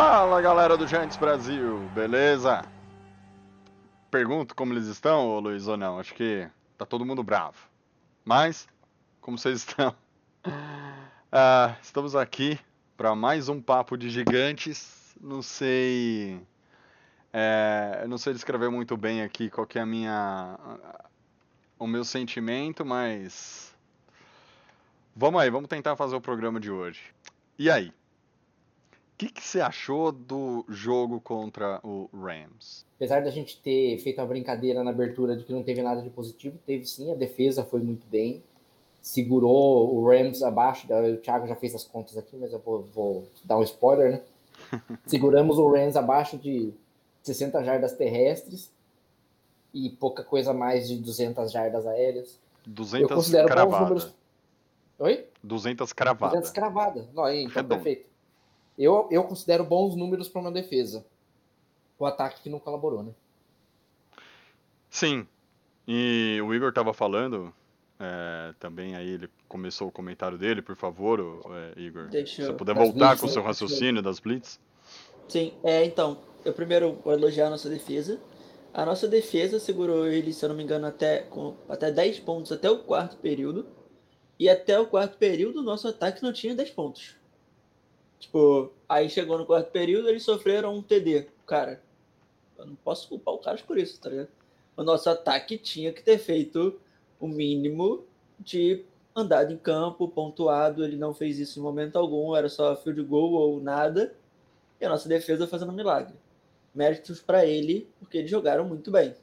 Fala galera do Giants Brasil, beleza? Pergunto como eles estão, ô Luiz, ou não? Acho que tá todo mundo bravo. Mas, como vocês estão? Ah, estamos aqui para mais um papo de gigantes. Não sei. é, não sei descrever muito bem aqui qual que é a minha. o meu sentimento, mas. Vamos aí, vamos tentar fazer o programa de hoje. E aí? O que, que você achou do jogo contra o Rams? Apesar da gente ter feito uma brincadeira na abertura de que não teve nada de positivo, teve sim, a defesa foi muito bem, segurou o Rams abaixo, o Thiago já fez as contas aqui, mas eu vou, vou dar um spoiler, né? Seguramos o Rams abaixo de 60 jardas terrestres e pouca coisa mais de 200 jardas aéreas. 200 eu considero bons cravada. números. Oi? 200 cravada. 200 cravada. Não, então Redondo. perfeito. Eu, eu considero bons números para uma defesa. O ataque que não colaborou, né? Sim. E o Igor tava falando, é, também aí ele começou o comentário dele, por favor, é, Igor. Deixa Se você eu- puder voltar blitz, com o seu raciocínio das Blitz. Sim, é, então, eu primeiro vou elogiar a nossa defesa. A nossa defesa segurou ele, se eu não me engano, até, com, até 10 pontos até o quarto período. E até o quarto período, o nosso ataque não tinha 10 pontos. Tipo, aí chegou no quarto período, eles sofreram um TD. Cara, eu não posso culpar o cara por isso, tá ligado? O nosso ataque tinha que ter feito o mínimo de andado em campo, pontuado. Ele não fez isso em momento algum, era só field goal ou nada. E a nossa defesa fazendo um milagre. Méritos para ele, porque eles jogaram muito bem.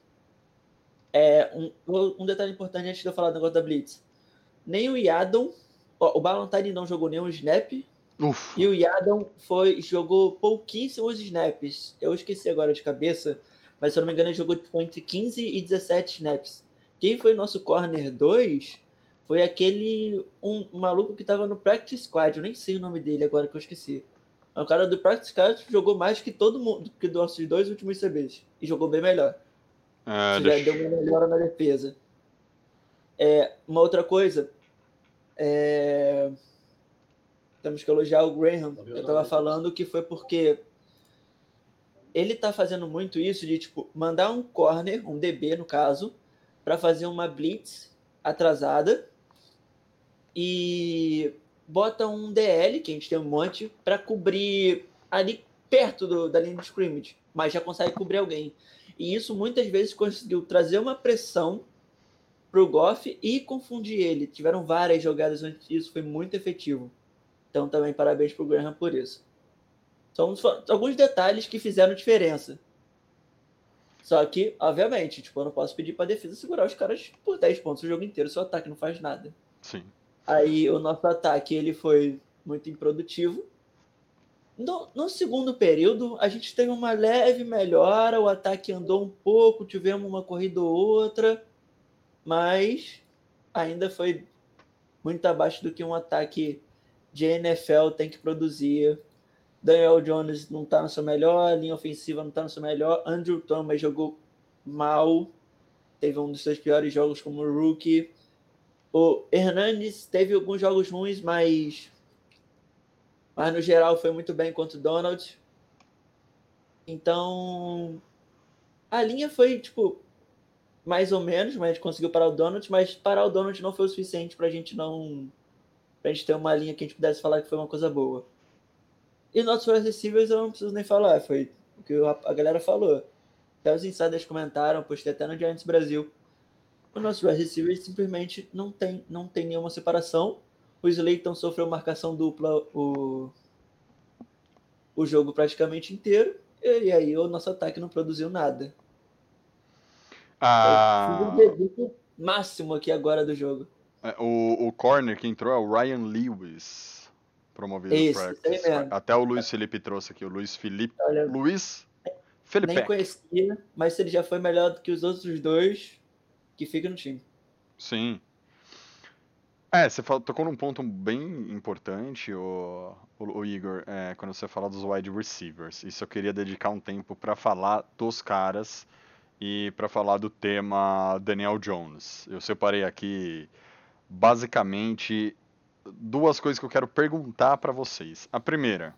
É, um, um detalhe importante antes de eu falar do negócio da Blitz. Nem o Yadon, o Ballantyne não jogou nenhum snap, Ufa. e o Yadon foi, jogou pouquíssimos snaps. Eu esqueci agora de cabeça, mas se eu não me engano, ele jogou entre 15 e 17 snaps. Quem foi nosso corner 2 foi aquele um, um maluco que tava no Practice Squad. Eu nem sei o nome dele agora que eu esqueci. É um cara do Practice Squad jogou mais que todo mundo, que dos nossos dois últimos CBs. E jogou bem melhor. É, já deixa- deu uma melhora na defesa. É, uma outra coisa. é, Temos que elogiar o Graham. Eu tava falando que foi porque ele tá fazendo muito isso de tipo mandar um corner, um DB no caso, para fazer uma blitz atrasada e bota um DL, que a gente tem um monte, para cobrir ali perto do- da linha de scrimmage, mas já consegue cobrir alguém. E isso muitas vezes conseguiu trazer uma pressão pro Goff e confundir ele. Tiveram várias jogadas onde isso foi muito efetivo. Então também parabéns pro Graham por isso. São alguns detalhes que fizeram diferença. Só que, obviamente, tipo, eu não posso pedir pra defesa segurar os caras por 10 pontos o jogo inteiro, seu ataque não faz nada. Sim. Aí o nosso ataque ele foi muito improdutivo. No, no segundo período, a gente teve uma leve melhora, o ataque andou um pouco, tivemos uma corrida ou outra, mas ainda foi muito abaixo do que um ataque de NFL tem que produzir. Daniel Jones não está no seu melhor, a linha ofensiva não está no seu melhor. Andrew Thomas jogou mal, teve um dos seus piores jogos como rookie. O Hernandes teve alguns jogos ruins, mas mas no geral foi muito bem contra o Donald. Então a linha foi tipo mais ou menos, mas a conseguiu parar o Donald, mas parar o Donald não foi o suficiente pra gente não pra gente ter uma linha que a gente pudesse falar que foi uma coisa boa. E nossos receivers eu não preciso nem falar, foi o que a galera falou. Até os insiders comentaram, postei até no Giants Brasil. O nosso wide receiver simplesmente não tem, não tem nenhuma separação. O Slayton sofreu marcação dupla o, o jogo praticamente inteiro. E aí o nosso ataque não produziu nada. Ah, um dedito máximo aqui agora do jogo. É, o, o corner que entrou é o Ryan Lewis, promovido Esse, pra- esse aí mesmo. Até o Luiz Felipe trouxe aqui, o Luiz Felipe. Olha, Luiz Felipe. Nem conhecia, mas ele já foi melhor do que os outros dois, que fica no time. Sim. É, você tocou num ponto bem importante, o, o, o Igor, é, quando você fala dos wide receivers. Isso eu queria dedicar um tempo para falar dos caras e para falar do tema Daniel Jones. Eu separei aqui basicamente duas coisas que eu quero perguntar para vocês. A primeira,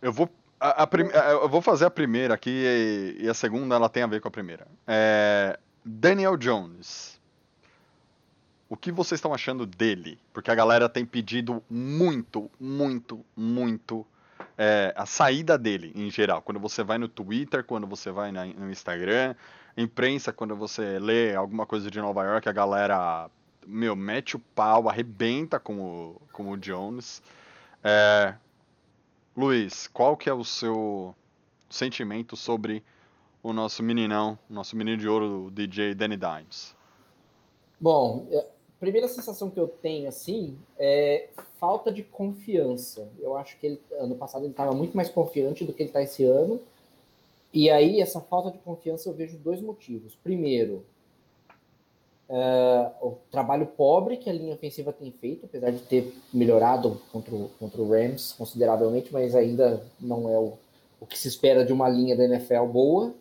eu vou a, a prim- eu vou fazer a primeira aqui e, e a segunda ela tem a ver com a primeira. É, Daniel Jones. O que vocês estão achando dele? Porque a galera tem pedido muito, muito, muito é, a saída dele em geral. Quando você vai no Twitter, quando você vai na- no Instagram, imprensa, quando você lê alguma coisa de Nova York, a galera, meu, mete o pau, arrebenta com o, com o Jones. É, Luiz, qual que é o seu sentimento sobre o nosso meninão, nosso menino de ouro, o DJ Danny Dimes? Bom, é, a primeira sensação que eu tenho, assim, é falta de confiança. Eu acho que ele, ano passado ele estava muito mais confiante do que ele está esse ano. E aí, essa falta de confiança eu vejo dois motivos. Primeiro, é, o trabalho pobre que a linha ofensiva tem feito, apesar de ter melhorado contra o, contra o Rams consideravelmente, mas ainda não é o, o que se espera de uma linha da NFL boa.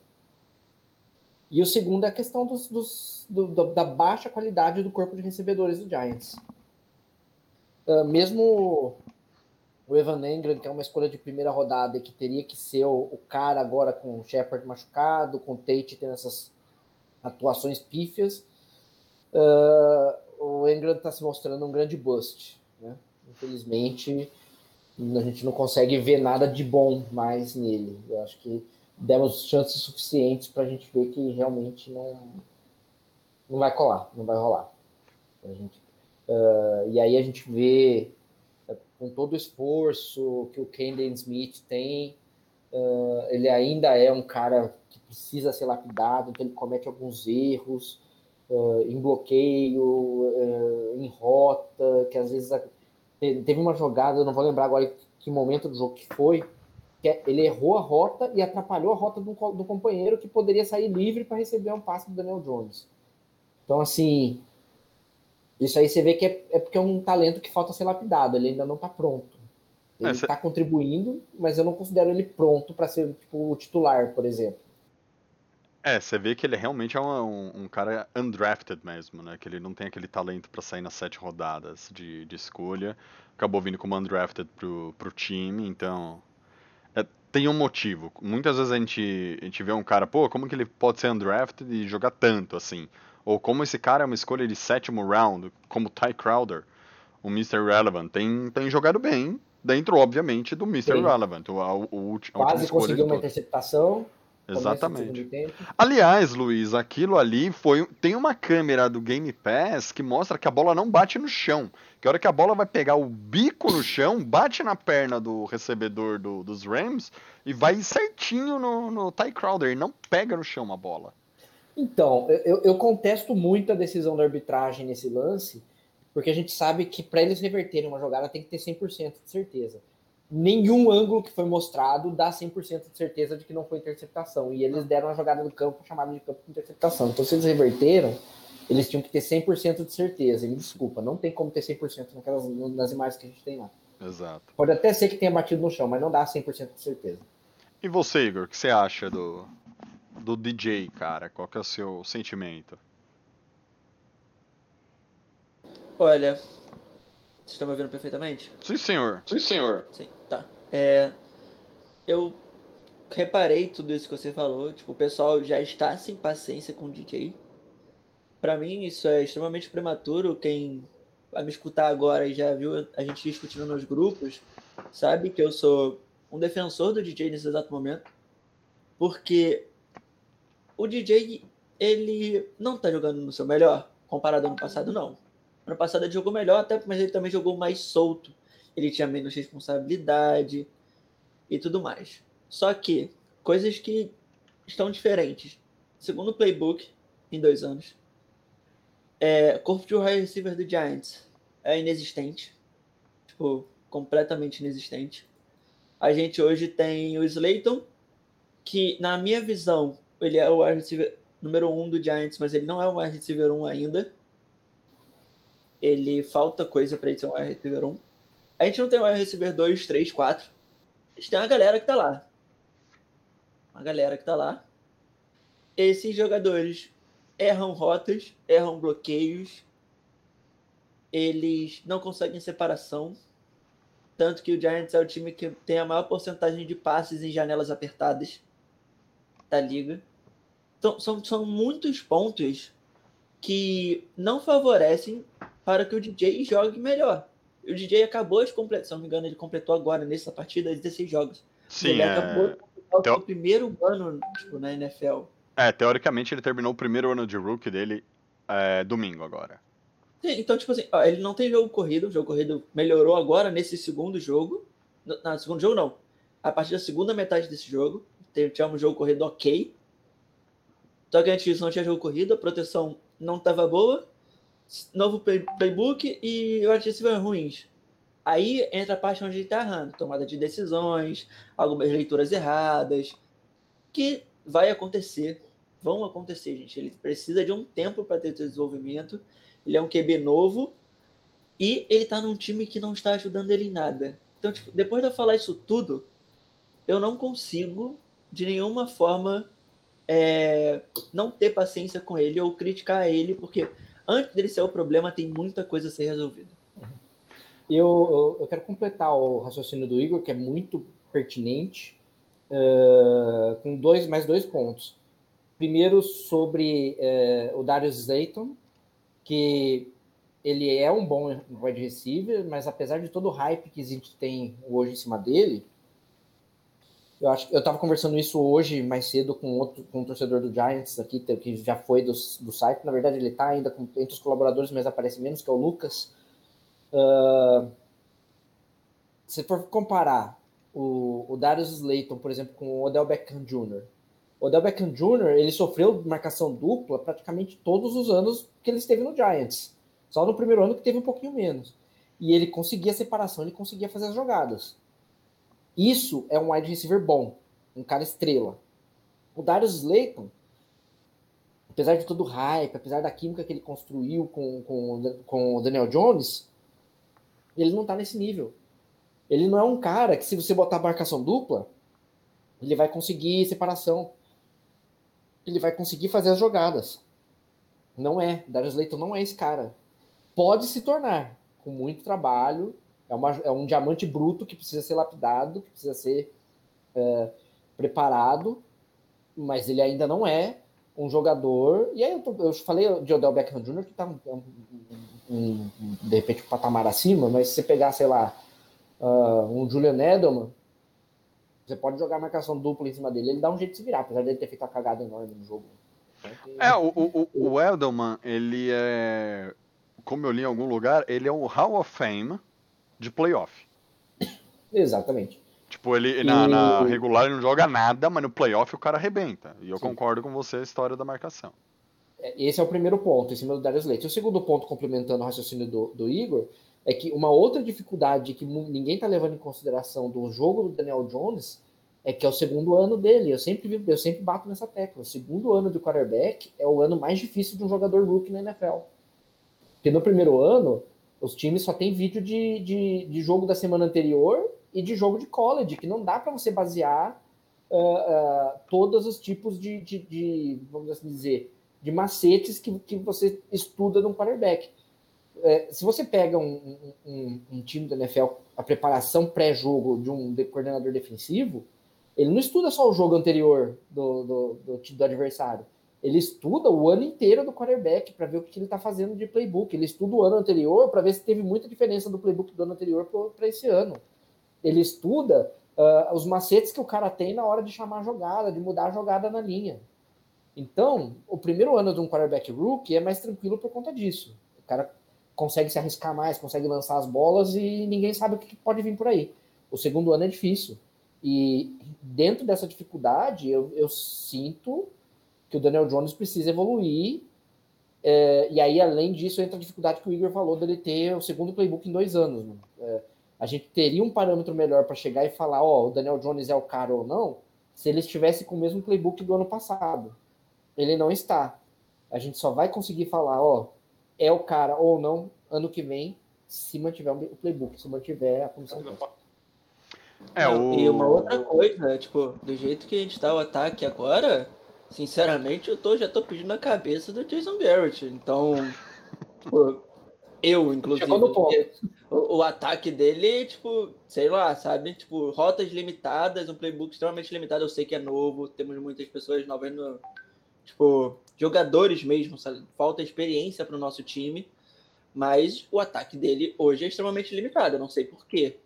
E o segundo é a questão dos, dos- do- da baixa qualidade do corpo de recebedores do Giants. Ah, mesmo o Evan Engram, que é uma escolha de primeira rodada e que teria que ser o, o cara agora com o Shepard machucado, com o Tate tendo essas atuações pífias, ah, o Engram está se mostrando um grande bust. né? Infelizmente, a gente não consegue ver nada de bom mais nele. Eu acho que demos chances suficientes para a gente ver que realmente não, não vai colar, não vai rolar. A gente, ah, e aí a gente vê, com todo o esforço que o Kendall Smith tem, ah, ele ainda é um cara que precisa ser lapidado, então ele comete alguns erros ah, em bloqueio, ah, em rota, que às vezes a- te- teve uma jogada, eu não vou lembrar agora que momento do jogo que foi, que é- ele errou a rota e atrapalhou a rota do, do companheiro que poderia sair livre para receber um passe do Daniel Jones. Então, assim, isso aí você vê que é, é porque é um talento que falta ser lapidado, ele ainda não está pronto. Ele É, está cê- contribuindo, mas eu não considero ele pronto para ser tipo, o titular, por exemplo. É, você vê que ele realmente é um, um- cara undrafted mesmo, né? Que ele não tem aquele talento pra sair nas sete rodadas de, de escolha. Acabou vindo como undrafted pro, pro time, então. é, tem um motivo. Muitas vezes a gente, a gente vê um cara, pô, como que ele pode ser undrafted e jogar tanto assim? Ou como esse cara é uma escolha de sétimo round, como Ty Crowder, o Mr. Relevant, tem, tem jogado bem, dentro, obviamente, do Mr. Sim. Relevant, o, o, ulti- a Quase conseguiu uma interceptação. Exatamente. Aliás, Luiz, aquilo ali foi. Tem uma câmera do Game Pass que mostra que a bola não bate no chão. Que a hora que a bola vai pegar o bico no chão, bate na perna do recebedor do- dos Rams e vai certinho no, no Ty Crowder. E não pega no chão a bola. Então, eu- eu, contesto muito a decisão da arbitragem nesse lance, porque a gente sabe que para eles reverterem uma jogada tem que ter 100% de certeza. Nenhum ângulo que foi mostrado dá 100% de certeza de que não foi interceptação. E eles deram a jogada do campo chamada de campo de interceptação. Então, se eles reverteram, eles tinham que ter 100% de certeza. E me desculpa, não tem como ter 100% naquelas, nas imagens que a gente tem lá. Exato. Pode até ser que tenha batido no chão, mas não dá 100% de certeza. E você, Igor, o que você acha do, do DJ, cara? Qual que é o seu sentimento? Olha, vocês estão me ouvindo perfeitamente? Sim, senhor. Sim, senhor. Sim, tá. É, eu reparei tudo isso que você falou. Tipo, o pessoal já está sem paciência com o DJ. Pra mim, isso é extremamente prematuro. Quem vai me escutar agora e já viu a gente discutindo nos grupos, sabe que eu sou um defensor do DJ nesse exato momento. Porque o DJ, ele não tá jogando no seu melhor, comparado ao ano passado, não. Ano passado ele jogou melhor, até mas ele também jogou mais solto ele tinha menos responsabilidade e tudo mais. Só que coisas que estão diferentes. Segundo o playbook, em dois anos, é, corpo de wide receiver do Giants é inexistente. Tipo, completamente inexistente. A gente hoje tem o Slayton, que, na minha visão, ele é o wide receiver número um do Giants, mas ele não é o wide receiver 1 ainda. Ele falta coisa para ele ser um wide receiver 1. A gente não tem wide receiver 2, 3, 4. A gente tem uma galera que tá lá. Uma galera que tá lá. Esses jogadores erram rotas, erram bloqueios, eles não conseguem separação. Tanto que o Giants é o time que tem a maior porcentagem de passes em janelas apertadas da liga. Então, são, são muitos pontos que não favorecem para que o DJ jogue melhor. O DJ acabou de completar, se não me engano, ele completou agora nessa partida 16 jogos. Sim, ele é... acabou de completar o Teo- seu primeiro ano tipo, na NFL. é, teoricamente ele terminou o primeiro ano de rookie dele é, domingo agora. Sim, Então, tipo assim, ó, ele não tem jogo corrido, o jogo corrido melhorou agora nesse segundo jogo. No, no segundo jogo, não. A partir da segunda metade desse jogo, tivemos um jogo corrido ok. Só que antes disso não tinha jogo corrido, a proteção não estava boa, novo play- playbook e o receiver ruins. Aí entra a parte onde ele está errando, tomada de decisões, algumas leituras erradas, que vai acontecer, vão acontecer, gente. Ele precisa de um tempo para ter desenvolvimento. Ele é um QB novo e ele tá num time que não está ajudando ele em nada. Então, tipo, depois de eu falar isso tudo, eu não consigo de nenhuma forma é, não ter paciência com ele ou criticar ele, porque antes dele ser o problema, tem muita coisa a ser resolvida. Eu, eu, eu quero completar o raciocínio do Igor, que é muito pertinente, eh, com dois, mais dois pontos. Primeiro, sobre eh, o Darius Slayton, que ele é um bom wide receiver, mas apesar de todo o hype que gente tem hoje em cima dele, eu acho eu estava conversando isso hoje mais cedo com outro com um torcedor do Giants aqui, que já foi do, do site. Na verdade, ele está ainda com, entre os colaboradores, mas aparece menos, que é o Lucas. Uh, se for comparar o, o Darius Slayton, por exemplo, com o Odell Beckham Jr., o Odell Beckham Jr., ele sofreu marcação dupla praticamente todos os anos que ele esteve no Giants. Só no primeiro ano que teve um pouquinho menos. E ele conseguia separação, ele conseguia fazer as jogadas. Isso é um wide receiver bom, um cara estrela. O Darius Slayton, apesar de todo o hype, apesar da química que ele construiu com, com, com o Daniel Jones, ele não tá nesse nível. Ele não é um cara que, se você botar marcação dupla, ele vai conseguir separação. Ele vai conseguir fazer as jogadas. Não é. Darius Slayton não é esse cara. Pode se tornar, com muito trabalho. É, uma, é um diamante bruto que precisa ser lapidado, que precisa ser é, preparado, mas ele ainda não é um jogador. E aí eu, tô, eu falei de Odell Beckham Jr., que tá um, um, um, de repente um patamar acima, mas se você pegar, sei lá, uh, um Julian Edelman, você pode jogar marcação dupla em cima dele, ele dá um jeito de se virar, apesar dele ter feito uma cagada enorme no jogo. É, o, o, o Edelman, ele é. Como eu li em algum lugar, ele é um Hall of Fame de playoff. Exatamente. Tipo, ele na, E- na regular ele não joga nada, mas no playoff o cara arrebenta. E eu Sim. concordo com você a história da marcação. Esse é o primeiro ponto, em cima do Darius Leite. O segundo ponto, complementando o raciocínio do, do Igor, é que uma outra dificuldade que ninguém está levando em consideração do jogo do Daniel Jones é que é o segundo ano dele. Eu sempre, eu sempre bato nessa tecla. O segundo ano do quarterback é o ano mais difícil de um jogador rookie na NFL. Porque no primeiro ano, os times só tem vídeo de, de, de jogo da semana anterior e de jogo de college, que não dá para você basear ah, ah, todos os tipos de, de, de, vamos assim dizer, de macetes que, que você estuda num quarterback. É, se você pega um, um- um- time da NFL, a preparação pré-jogo de um de- coordenador defensivo, ele não estuda só o jogo anterior do, do, do do adversário. Ele estuda o ano inteiro do quarterback para ver o que ele está fazendo de playbook. Ele estuda o ano anterior para ver se teve muita diferença do playbook do ano anterior para esse ano. Ele estuda ah, os macetes que o cara tem na hora de chamar a jogada, de mudar a jogada na linha. Então, o primeiro ano de um quarterback rookie é mais tranquilo por conta disso. O cara consegue se arriscar mais, consegue lançar as bolas e ninguém sabe o que pode vir por aí. O segundo ano é difícil. E dentro dessa dificuldade, eu, eu sinto que o Daniel Jones precisa evoluir. É, e aí, além disso, entra a dificuldade que o Igor falou dele ter o segundo playbook em dois anos. né? É, a gente teria um parâmetro melhor para chegar e falar: ó, o Daniel Jones é o cara ou não, se ele estivesse com o mesmo playbook do ano passado. Ele não está. A gente só vai conseguir falar, ó, é o cara ou não ano que vem, se mantiver o playbook, se mantiver a comissão. É, o... E uma outra coisa, tipo, do jeito que a gente tá o ataque agora, sinceramente, eu tô, já tô pedindo a cabeça do Jason Garrett. Então, tipo, eu, inclusive. O, o ataque dele, tipo, sei lá, sabe? Tipo, rotas limitadas, um playbook extremamente limitado. Eu sei que é novo, temos muitas pessoas novas no. Tipo, jogadores mesmo, sabe? falta experiência pro nosso time. Mas o ataque dele hoje é extremamente limitado. Eu não sei porquê.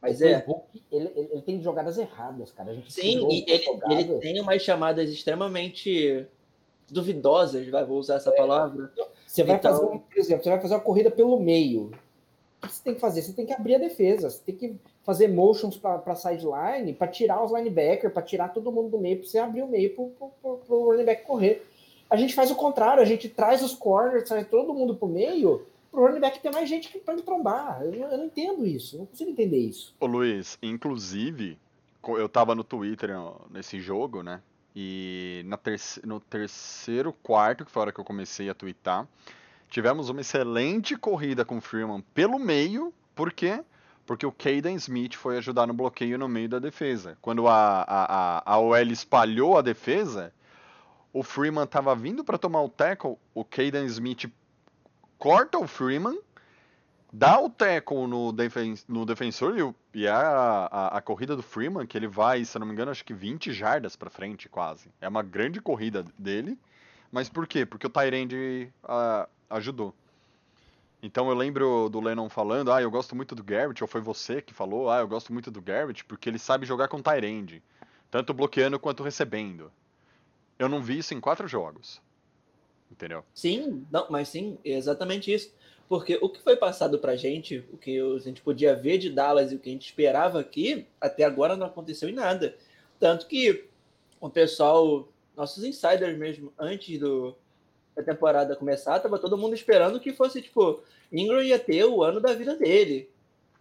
Mas o é. ele, ele, ele tem jogadas erradas, cara. A gente Sim, e ele, ele tem umas chamadas extremamente duvidosas, vai, vou usar essa palavra. Você vai Então- fazer, um- por exemplo, você vai fazer uma corrida pelo meio. O que você tem que fazer? Você tem que abrir a defesa. Você tem que fazer motions para sideline, para tirar os linebackers, para tirar todo mundo do meio, para você abrir o meio para o running back correr. A gente faz o contrário, a gente traz os corners, traz todo mundo pro meio, pro running back ter mais gente para ele trombar. Eu, eu não entendo isso, não consigo entender isso. Ô Luiz, inclusive, eu tava no Twitter nesse jogo, né? E terce- no terceiro quarto, que foi a hora que eu comecei a twittar, tivemos uma excelente corrida com o Freeman pelo meio. Por quê? Porque o Caden Smith foi ajudar no bloqueio no meio da defesa. Quando a, a, a, a OL espalhou a defesa, o Freeman tava vindo para tomar o tackle, o Caden Smith corta o Freeman dá o tackle no, defen no defensor e, o- e a, a, a corrida do Freeman, que ele vai, se eu não me engano, acho que 20 jardas pra frente, quase. É uma grande corrida dele. Mas por quê? Porque o Tyrande ah, ajudou. Então eu lembro do Lennon falando, ah, eu gosto muito do Garrett, ou foi você que falou, ah, eu gosto muito do Garrett, porque ele sabe jogar com Tyrande. Tanto bloqueando quanto recebendo. Eu não vi isso em quatro jogos. Entendeu? Sim, não, mas sim, é exatamente isso. Porque o que foi passado pra gente, o que a gente podia ver de Dallas e o que a gente esperava aqui, até agora não aconteceu em nada. Tanto que o pessoal, nossos insiders mesmo, antes do, da temporada começar, tava todo mundo esperando que fosse, tipo, Ingram ia ter o ano da vida dele.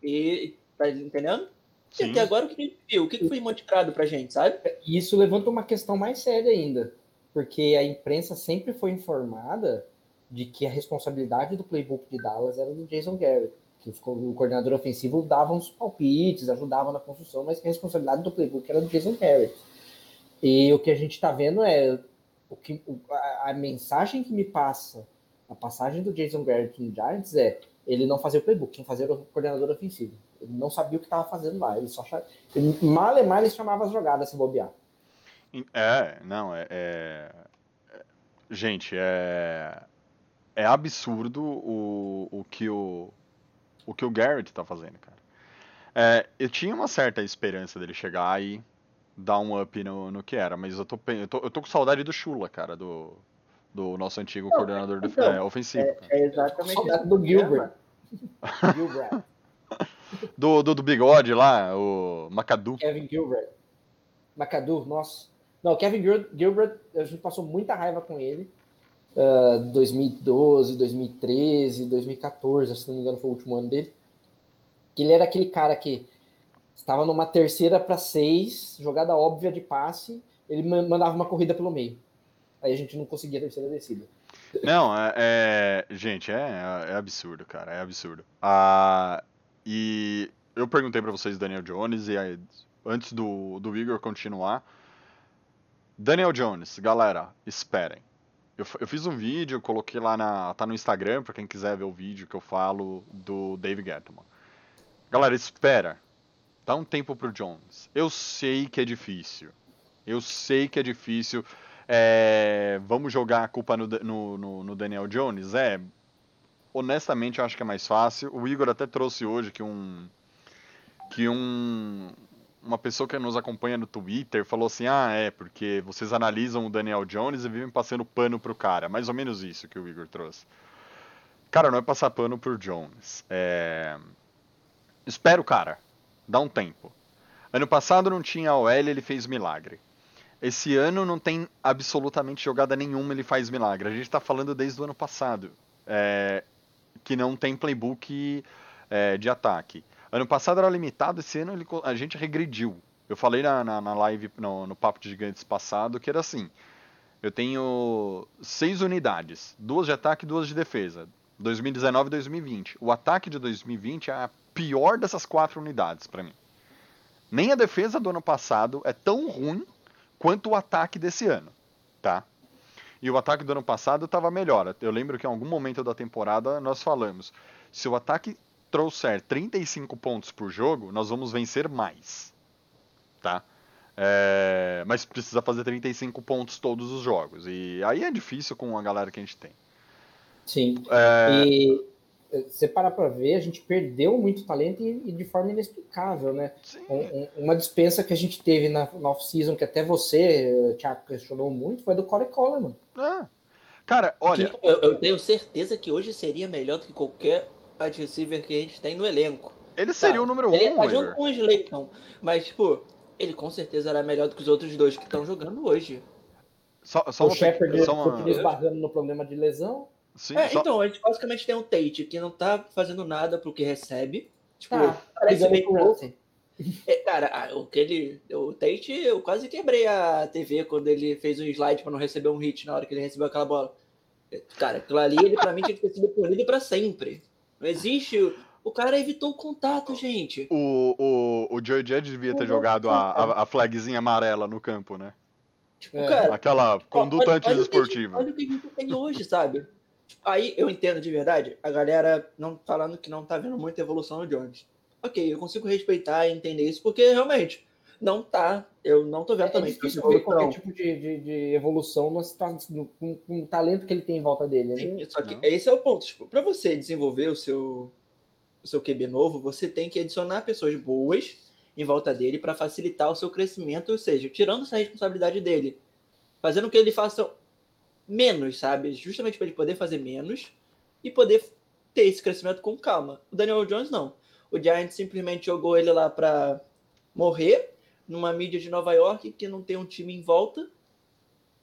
E, tá entendendo? E Sim. até agora o que a gente viu? O que foi mostrado pra gente, sabe? E isso levanta uma questão mais séria ainda, porque a imprensa sempre foi informada de que a responsabilidade do playbook de Dallas era do Jason Garrett, que o coordenador ofensivo dava uns palpites, ajudava na construção, mas que a responsabilidade do playbook era do Jason Garrett. E o que a gente está vendo é o que a, a mensagem que me passa, a passagem do Jason Garrett no Giants é ele não fazia o playbook, quem fazia era o coordenador ofensivo. Ele não sabia o que estava fazendo lá, ele só ele, mal e mal ele chamava as jogadas se bobear. É, não, é, é- é- Gente, é. É absurdo o, o que o. O que o Garrett tá fazendo, cara. É, eu tinha uma certa esperança dele chegar e dar um up no, no que era, mas eu tô, eu tô, eu tô com saudade do Chula, cara, do, do nosso antigo coordenador def- então, é, ofensivo. cara. É exatamente do Gilbert. Gilbert. Do, do, do bigode lá, o Macadu. Kevin Gilbert. McAdoo, nossa. Não, Kevin Gil- Gilbert, a gente passou muita raiva com ele. Ah, 2012, 2013, 2014, se não me engano, foi o último ano dele. Que ele era aquele cara que estava numa terceira para seis, jogada óbvia de passe, ele ma- mandava uma corrida pelo meio. Aí a gente não conseguia a terceira descida. Não, é, é- gente, é, é absurdo, cara, é absurdo. Ah, e eu perguntei pra vocês Daniel Jones e aí, antes do, do Igor continuar, Daniel Jones, galera, esperem. Eu, eu fiz um vídeo, coloquei lá na, tá no Instagram pra quem quiser ver o vídeo que eu falo do Dave Gettman. Galera, espera. Dá um tempo pro Jones. Eu sei que é difícil. Eu sei que é difícil. É, vamos jogar a culpa no- no- no Daniel Jones? É. Honestamente, eu acho que é mais fácil. O Igor até trouxe hoje que um. Que um. Uma pessoa que nos acompanha no Twitter falou assim: ah, é, porque vocês analisam o Daniel Jones e vivem passando pano pro cara. Mais ou menos isso que o Igor trouxe. Cara, não é passar pano pro Jones. É. Espera o cara. Dá um tempo. Ano passado não tinha OL, ele fez milagre. Esse ano não tem absolutamente jogada nenhuma, ele faz milagre. A gente tá falando desde o ano passado. é, que não tem playbook é, de ataque. Ano passado era limitado, esse ano ele a gente regrediu. Eu falei na, na, na live, no, no Papo de Gigantes passado, que era assim. Eu tenho seis unidades, duas de ataque e duas de defesa. 2019 e 2020. O ataque de 2020 é a pior dessas quatro unidades para mim. Nem a defesa do ano passado é tão ruim quanto o ataque desse ano, tá? E o ataque do ano passado estava melhor. Eu lembro que em algum momento da temporada nós falamos: se o ataque trouxer 35 pontos por jogo, nós vamos vencer mais, tá? É, mas precisa fazer 35 pontos todos os jogos. E aí é difícil com a galera que a gente tem. Sim. É, E eh, você para para ver, a gente perdeu muito talento e, e de forma inexplicável, né? sim. Um- um- uma dispensa que a gente teve na, na off-season, que até você, eh, Thiago, questionou muito, foi do Corey Coleman. É. Cara, olha, Que eu, eu tenho certeza que hoje seria melhor do que qualquer wide receiver que a gente tem no elenco. ele seria o número Ele um, tá junto com o Slayton, mas, tipo, ele com certeza era melhor do que os outros dois que estão jogando hoje. Só, só o Shepard só uma- esbarrando no problema de lesão. Sim, É, só- então, a gente basicamente tem um Tate que não tá fazendo nada pro que recebe. Tipo, Tá, parece brigando bem com o pouco. Ramsey. É, cara, ah, o que ele. O Tate, eu quase quebrei a TV quando ele fez um slide pra não receber um hit na hora que ele recebeu aquela bola. Cara, aquilo ali, ele pra mim tinha que ter sido punido pra sempre. Não existe. o- cara evitou o contato, gente. o, o, o Joey Judge devia ter jogado a, a, a flagzinha amarela no campo, né? Tipo, É. cara. Aquela conduta olha- olha o que a gente- antidesportiva. Olha o que a gente tem hoje, sabe? Aí eu entendo de verdade a galera não falando que não tá vendo muita evolução no Jones. Ok, eu consigo respeitar e entender isso, porque realmente não tá. Eu não tô vendo É também. difícil tanta ver qualquer tipo de, de, de evolução no- com, com o talento que ele tem em volta dele. Né? Sim, só que Não. esse é o ponto. Tipo, pra você desenvolver o seu, o seu QB novo, você tem que adicionar pessoas boas em volta dele para facilitar o seu crescimento, ou seja, tirando essa responsabilidade dele, fazendo com que ele faça menos, sabe? Justamente para ele poder fazer menos e poder ter esse crescimento com calma. O Daniel Jones não. O Giants simplesmente jogou ele lá para morrer numa mídia de Nova York que não tem um time em volta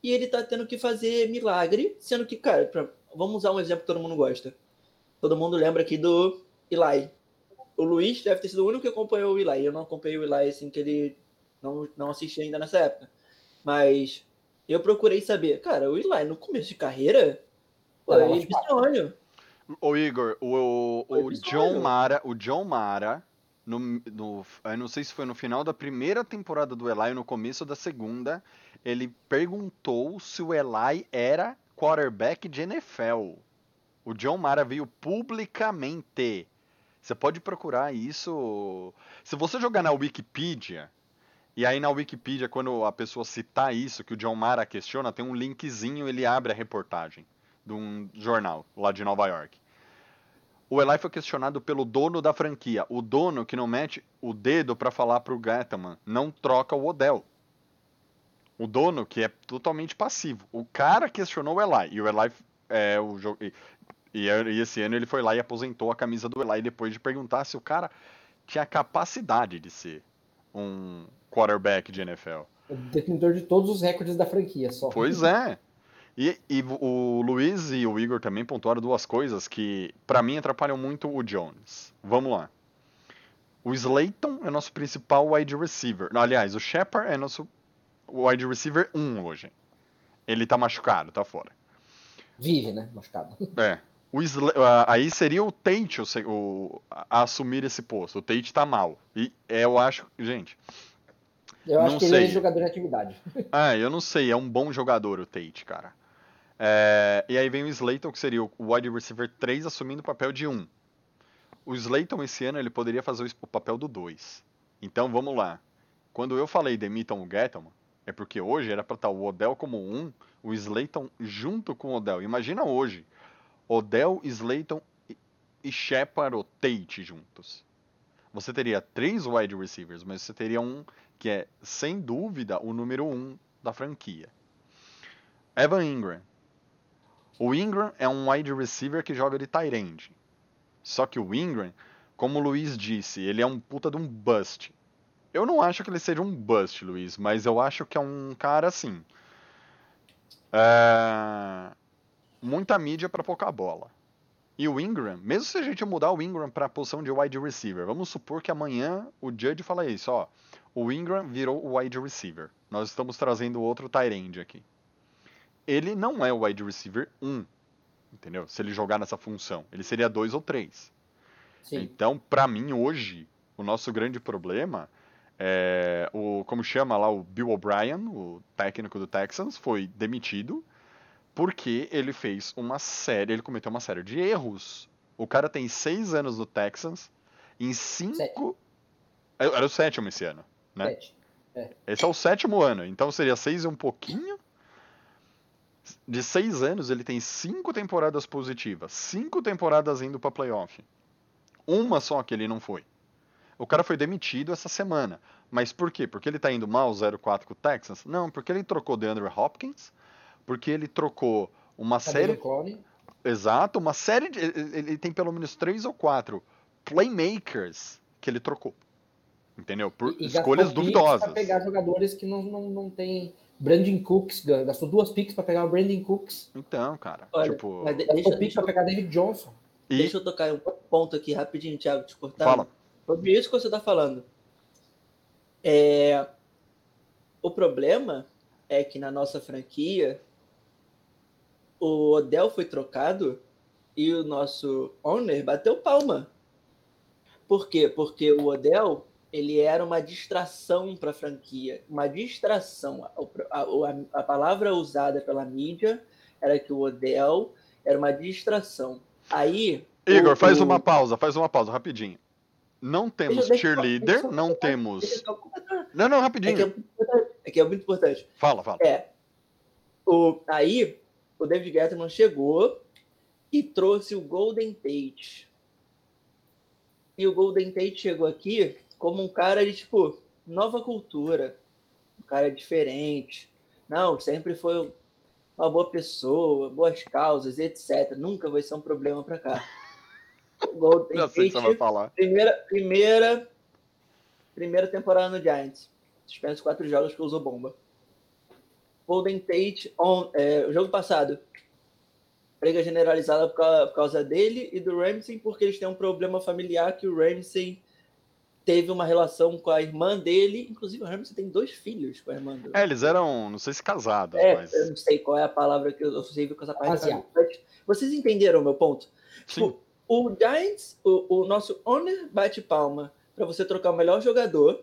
e ele tá tendo que fazer milagre, sendo que, cara, vamos usar um exemplo que todo mundo gosta. Todo mundo lembra aqui do Eli. O Luiz deve ter sido o único que acompanhou o Eli. Eu não acompanhei o Eli assim que ele não, não assisti ainda nessa época. Mas eu procurei saber, cara, o Eli no começo de carreira, pô, ele bizonho. Ô Igor, o, o, o. John Mara, o John Mara, no, no, eu não sei se foi no final da primeira temporada do Eli ou no começo da segunda, ele perguntou se o Eli era quarterback de NFL. O John Mara veio publicamente. Você pode procurar isso. Se você jogar na Wikipedia, e aí na Wikipedia, quando a pessoa citar isso, que o John Mara questiona, tem um linkzinho, ele abre a reportagem de um jornal lá de Nova York. O Eli foi questionado pelo dono da franquia. O dono que não mete o dedo para falar pro Gettman, não troca o Odell. O dono que é totalmente passivo. O cara questionou o Eli. E o Eli é o jogo. E, e, e esse ano ele foi lá e aposentou a camisa do Eli depois de perguntar se o cara tinha capacidade de ser um quarterback de NFL. O detentor de todos os recordes da franquia, só. Pois é. E, e o Luiz e o Igor também pontuaram duas coisas que, pra mim, atrapalham muito o Jones. Vamos lá. O Slayton é nosso principal wide receiver. Aliás, o Shepard é nosso wide receiver 1 hoje. Ele tá machucado, tá fora. Vive, né? Machucado. É. O Sla- ah, aí seria o Tate o, o- a assumir esse posto. O Tate tá mal. E eu acho. Gente. Eu acho Não que ele é sei. jogador de atividade. Ah, eu não sei. É um bom jogador o Tate, cara. É, e aí vem o Slayton, que seria o wide receiver 3, assumindo o papel de 1. O Slayton, esse ano, ele poderia fazer o papel do 2. Então, vamos lá. Quando eu falei demitam o Gettleman, é porque hoje era pra estar o Odell como 1, o Slayton junto com o Odell. Imagina hoje. Odell, Slayton e- Shepard ou Tate juntos. Você teria três wide receivers, mas você teria um que é, sem dúvida, o número 1 da franquia. Evan Ingram. O Ingram é um wide receiver que joga de tight end. Só que o Ingram, como o Luiz disse, ele é um puta de um bust. Eu não acho que ele seja um bust, Luiz, mas eu acho que é um cara assim. é, Muita mídia pra pouca bola. E o Ingram, mesmo se a gente mudar o Ingram pra posição de wide receiver, vamos supor que amanhã o Judge fala isso, ó. O Ingram virou o wide receiver. Nós estamos trazendo outro tight end aqui. Ele não é o wide receiver 1, entendeu? Se ele jogar nessa função, ele seria 2 ou 3. Sim. Então, pra mim hoje, o nosso grande problema é o como chama lá o Bill O'Brien, o técnico do Texans, foi demitido porque ele fez uma série, ele cometeu uma série de erros. O cara tem seis anos no Texans, em cinco, era o sétimo esse ano, né? Sete. Esse é o sétimo ano, então seria seis e um pouquinho. De seis anos, ele tem cinco temporadas positivas, cinco temporadas indo pra playoff. Uma só que ele não foi. O cara foi demitido essa semana. Mas por quê? Porque ele tá indo mal 0-4 com o Texans? Não, porque ele trocou DeAndre Hopkins, porque ele trocou uma Cadê série. o clone? Exato, uma série de. Ele tem pelo menos três ou quatro playmakers que ele trocou. Entendeu? Por E- e escolhas duvidosas. Pra pegar jogadores que não, não, não tem. Brandon Cooks, gastou duas picks pra pegar o Brandon Cooks. Então, cara. Olha, tipo. Gastou deixa, picks pra pegar David Johnson. E deixa eu tocar um ponto aqui rapidinho, Thiago, te cortar. fala. Sobre isso que você está falando. É, o problema é que na nossa franquia o Odell foi trocado e o nosso owner bateu palma. Por quê? Porque o Odell ele era uma distração para a franquia, uma distração. A, a- a palavra usada pela mídia era que o Odell era uma distração. Aí Igor, o- faz uma pausa, faz uma pausa, rapidinho. Não temos Deixa- cheerleader, deixa não deixa temos. Não, não, É que é, rapidinho. é que é muito importante. Fala, fala. É. O, aí, o David Gettman chegou e trouxe o Golden Tate. E o Golden Tate chegou aqui como um cara de, tipo, nova cultura. Um cara diferente. Não, sempre foi uma boa pessoa, boas causas, etc. Nunca vai ser um problema pra cá. O Golden Já sei que você vai Tate falar. Primeira, primeira, primeira temporada no Giants. Suspenso quatro jogos que usou bomba. Golden Tate, on, é, o jogo passado. Briga generalizada por causa, por causa dele e do Ramsey, porque eles têm um problema familiar que o Ramsey teve uma relação com a irmã dele. Inclusive, o Ramsey tem dois filhos com a irmã dele. É, eles eram, não sei se casados, É, mas. eu não sei qual é a palavra que eu eu sei com essa. Mas Vocês entenderam o meu ponto? Sim. Tipo, o Giants, o, o nosso owner bate palma pra você trocar o melhor jogador,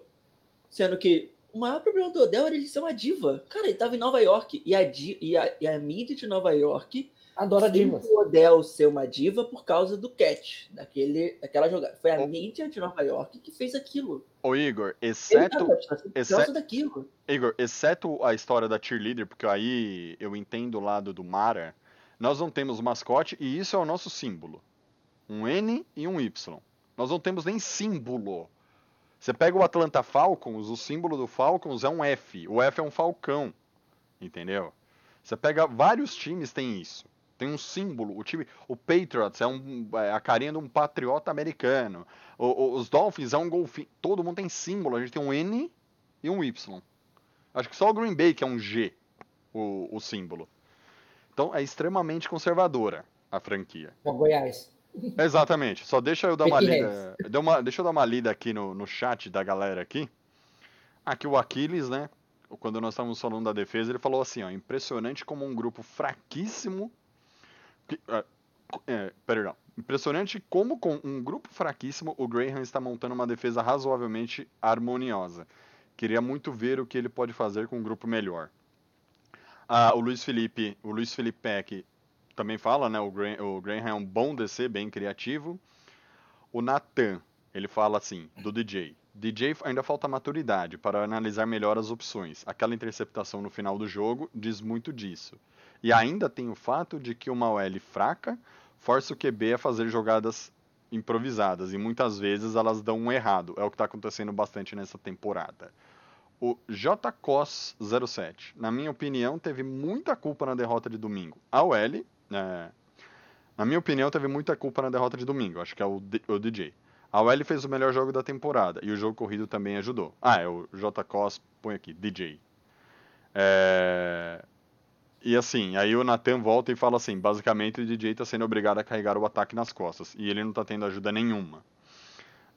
sendo que o maior problema do Odell era ele ser uma diva. Cara, ele tava em Nova York e a, e a, e a mídia de Nova York Adora divas. o Odell ser uma diva por causa do catch, daquele, daquela jogada. Foi a Oh. mídia de Nova York que fez aquilo. Ô, Igor, Ele exceto. por exceto- causa daquilo. Igor, exceto a história da cheerleader, porque aí eu entendo o lado do Mara, nós não temos mascote e isso é o nosso símbolo. Um N e um Y. Nós não temos nem símbolo. Você pega o Atlanta Falcons, o símbolo do Falcons é um F. O F é um falcão. Entendeu? Você pega vários times tem isso. Tem um símbolo. O time, o Patriots é, um, é a carinha de um patriota americano. O- o- os Dolphins é um golfinho. Todo mundo tem símbolo. A gente tem um N e um Y. Acho que só o Green Bay que é um G, o, o símbolo. Então é extremamente conservadora a franquia. O Goiás. Exatamente. Só deixa eu dar uma lida. deu uma- deixa eu dar uma lida aqui no, no chat da galera aqui. Aqui o Aquiles, né? Quando nós estávamos falando da defesa, ele falou assim, ó, impressionante como um grupo fraquíssimo. Que- é, perdão. Impressionante como com um grupo fraquíssimo o Graham está montando uma defesa razoavelmente harmoniosa. Queria muito ver o que ele pode fazer com um grupo melhor. Ah, o Luiz Felipe, o Luiz Felipe Peck também fala, né? O Graham, o Graham é um bom DC, bem criativo. O Nathan, ele fala assim, do DJ. DJ ainda falta maturidade para analisar melhor as opções. Aquela interceptação no final do jogo diz muito disso. E ainda tem o fato de que uma OL fraca força o QB a fazer jogadas improvisadas e muitas vezes elas dão um errado. É o que está acontecendo bastante nessa temporada. O JCOS07, na minha opinião, teve muita culpa na derrota de domingo. A OL, é, na minha opinião, teve muita culpa na derrota de domingo. Acho que é o, D- o DJ. A OL fez o melhor jogo da temporada e o jogo corrido também ajudou. Ah, é o JCOS, põe aqui, DJ. É, E assim, aí o Nathan volta e fala assim: basicamente o DJ está sendo obrigado a carregar o ataque nas costas e ele não está tendo ajuda nenhuma.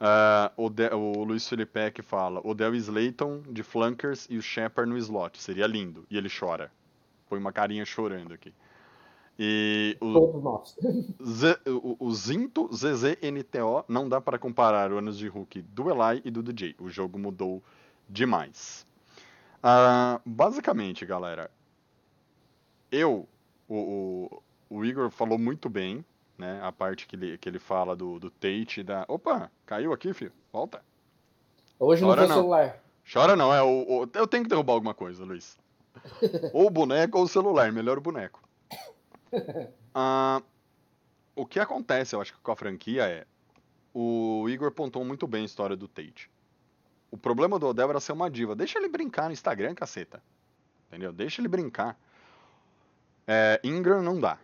Ah, o, De- o Luiz Felipe que fala: o Del Slayton de flankers e o Shepard no slot. Seria lindo. E ele chora. Põe uma carinha chorando aqui. E o, Todos nós. Z- o, o Zinto ZZNTO não dá para comparar o anos de Hulk do Eli e do DJ. O jogo mudou demais. Ah, basicamente, galera, eu, o, o, o Igor falou muito bem, né? A parte que ele, que ele fala do, do Tate da. Opa, caiu aqui, filho. Volta. Hoje não Chora não. celular. Chora não, é o, o- eu tenho que derrubar alguma coisa, Luiz. ou o boneco ou o celular, melhor o boneco. Ah, o que acontece, eu acho que com a franquia é. O Igor pontou muito bem a história do Tate. O problema do Odell era ser uma diva. Deixa ele brincar no Instagram, caceta. Entendeu? Deixa ele brincar. É, Ingram não dá.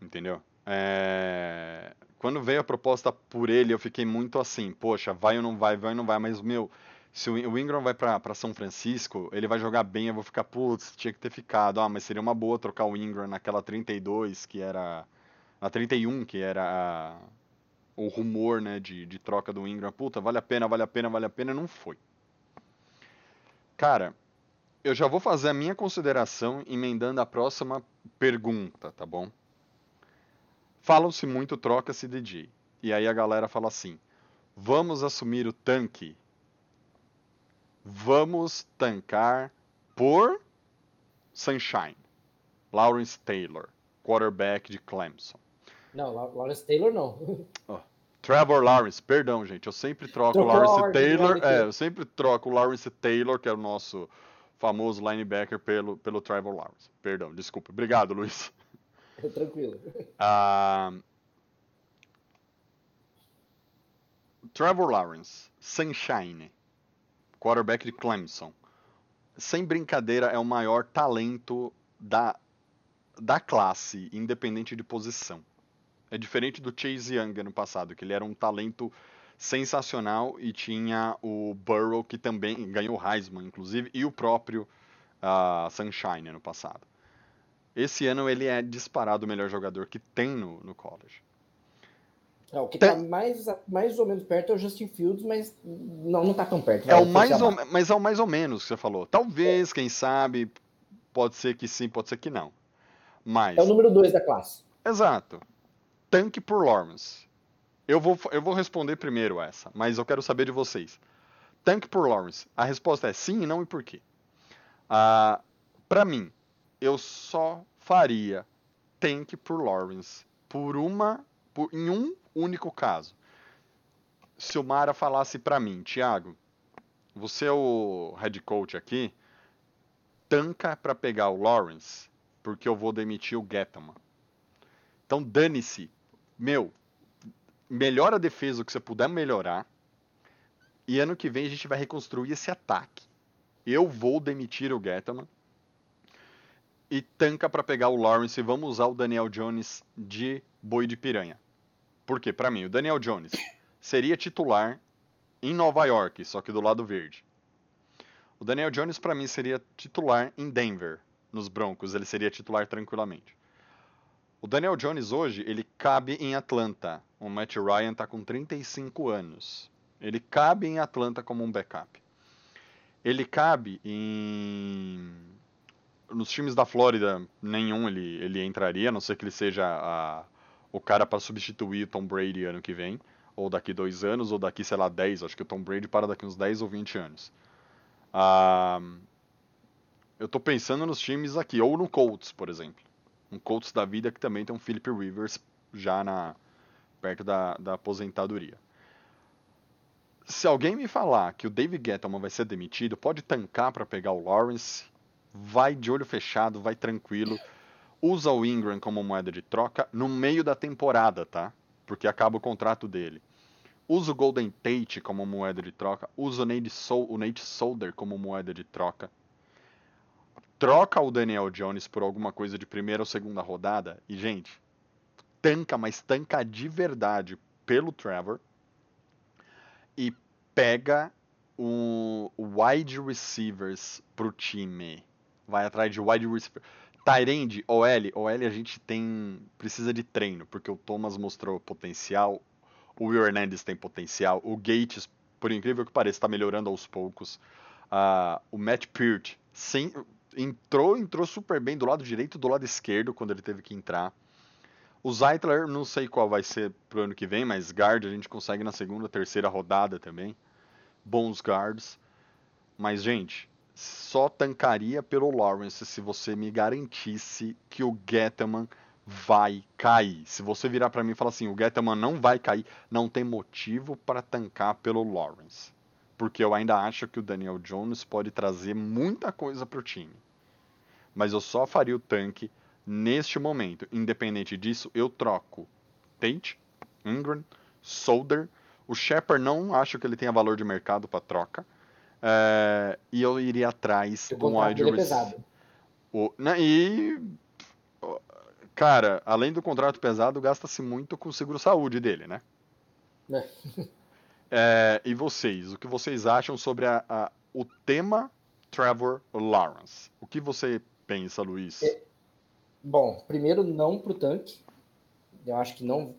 Entendeu? É, Quando veio a proposta por ele, eu fiquei muito assim, poxa, vai ou não vai, vai ou não vai, mas meu, se o In- o Ingram vai pra São Francisco, ele vai jogar bem, eu vou ficar, putz, tinha que ter ficado. Ah, mas seria uma boa trocar o Ingram naquela 32, que era. Na 31, que era a- o rumor, né, de, de troca do Ingram. Puta, vale a pena, vale a pena, vale a pena, não foi. Cara, eu já vou fazer a minha consideração emendando a próxima pergunta, tá bom? Falam-se muito troca-se DJ. E aí a galera fala assim: vamos assumir o tanque. Vamos tancar por Sunshine. Lawrence Taylor, quarterback de Clemson. Não, La- Lawrence Taylor não. Trevor Lawrence, perdão, gente, eu sempre troco o Trocou Lawrence ordem, Taylor, é, eu sempre troco o Lawrence Taylor, que é o nosso famoso linebacker, pelo, pelo Trevor Lawrence. Perdão, desculpa. Obrigado, Luiz. Tranquilo. Ah, Trevor Lawrence, Sunshine, quarterback de Clemson. Sem brincadeira, é o maior talento da, da classe, independente de posição. É diferente do Chase Young ano passado, que ele era um talento sensacional e tinha o Burrow, que também ganhou o Heisman, inclusive, e o próprio ah, Sunshine ano passado. Esse ano ele é disparado o melhor jogador que tem no, no college. É, o que tá mais, mais ou menos perto é o Justin Fields, mas não, não tá tão perto. É vai, o mais ou, mas é o mais ou menos que você falou. Talvez, quem sabe, pode ser que sim, pode ser que não. Mas, É o número 2 da classe. exato. Tanque por Lawrence. Eu vou, eu vou responder primeiro essa, mas eu quero saber de vocês. Tanque por Lawrence. A resposta é sim e não e por quê? Ah, para mim, eu só faria tanque por Lawrence por uma, por, em um único caso. Se o Mara falasse pra mim, Thiago, você é o head coach aqui, tanca pra pegar o Lawrence, porque eu vou demitir o Gettman. Então dane-se, meu, melhora a defesa o que você puder melhorar, e ano que vem a gente vai reconstruir esse ataque. Eu vou demitir o Gettman e tanca pra pegar o Lawrence e vamos usar o Daniel Jones de boi de piranha. Por quê? Pra mim, o Daniel Jones seria titular em Nova York, só que do lado verde. O Daniel Jones pra mim seria titular em Denver, nos Broncos, ele seria titular tranquilamente. O Daniel Jones hoje, ele cabe em Atlanta. O Matt Ryan tá com 35 anos. Ele cabe em Atlanta como um backup. Ele cabe em nos times da Flórida, nenhum ele, ele entraria, a não ser que ele seja a- o cara para substituir o Tom Brady ano que vem, ou daqui dois anos, ou daqui, sei lá, 10. Acho que o Tom Brady para daqui uns 10 ou 20 anos. Ah, eu tô pensando nos times aqui, ou no Colts, por exemplo. Um Colts da vida que também tem um Philip Rivers já na perto da, da aposentadoria. Se alguém me falar que o David Gettleman vai ser demitido, pode tancar para pegar o Lawrence, vai de olho fechado, vai tranquilo. Usa o Ingram como moeda de troca no meio da temporada, tá? Porque acaba o contrato dele. Usa o Golden Tate como moeda de troca. Usa o Nate, Sol o Nate Solder como moeda de troca. Troca o Daniel Jones por alguma coisa de primeira ou segunda rodada. E, gente, tanca, mas tanca de verdade pelo Trevor. E pega o wide receivers pro time. Vai atrás de wide receiver. Tyrande, OL, OL a gente tem precisa de treino, porque o Thomas mostrou potencial. O Will Hernandez tem potencial. O Gates, por incrível que pareça, está melhorando aos poucos. Ah, o Matt Peart sem, entrou, entrou super bem do lado direito do lado esquerdo quando ele teve que entrar. O Zeitler, não sei qual vai ser pro ano que vem, mas guard a gente consegue na segunda, terceira rodada também. Bons guards. Mas, gente, só tancaria pelo Lawrence se você me garantisse que o Gettman vai cair. Se você virar para mim e falar assim, o Gettman não vai cair, não tem motivo para tancar pelo Lawrence. Porque eu ainda acho que o Daniel Jones pode trazer muita coisa pro time. Mas eu só faria o tanque neste momento. Independente disso, eu troco Tate, Ingram, Solder. O Shepard não acho que ele tenha valor de mercado para troca. É, e eu iria atrás O do contrato wide é receiver. pesado. O- né, e. Cara, além do contrato pesado, gasta-se muito com o seguro-saúde dele, né? É. É, e vocês? O que vocês acham sobre a- a- o tema Trevor Lawrence? O que você pensa, Luiz? É, Bom, primeiro, não pro tanque. Eu acho que não.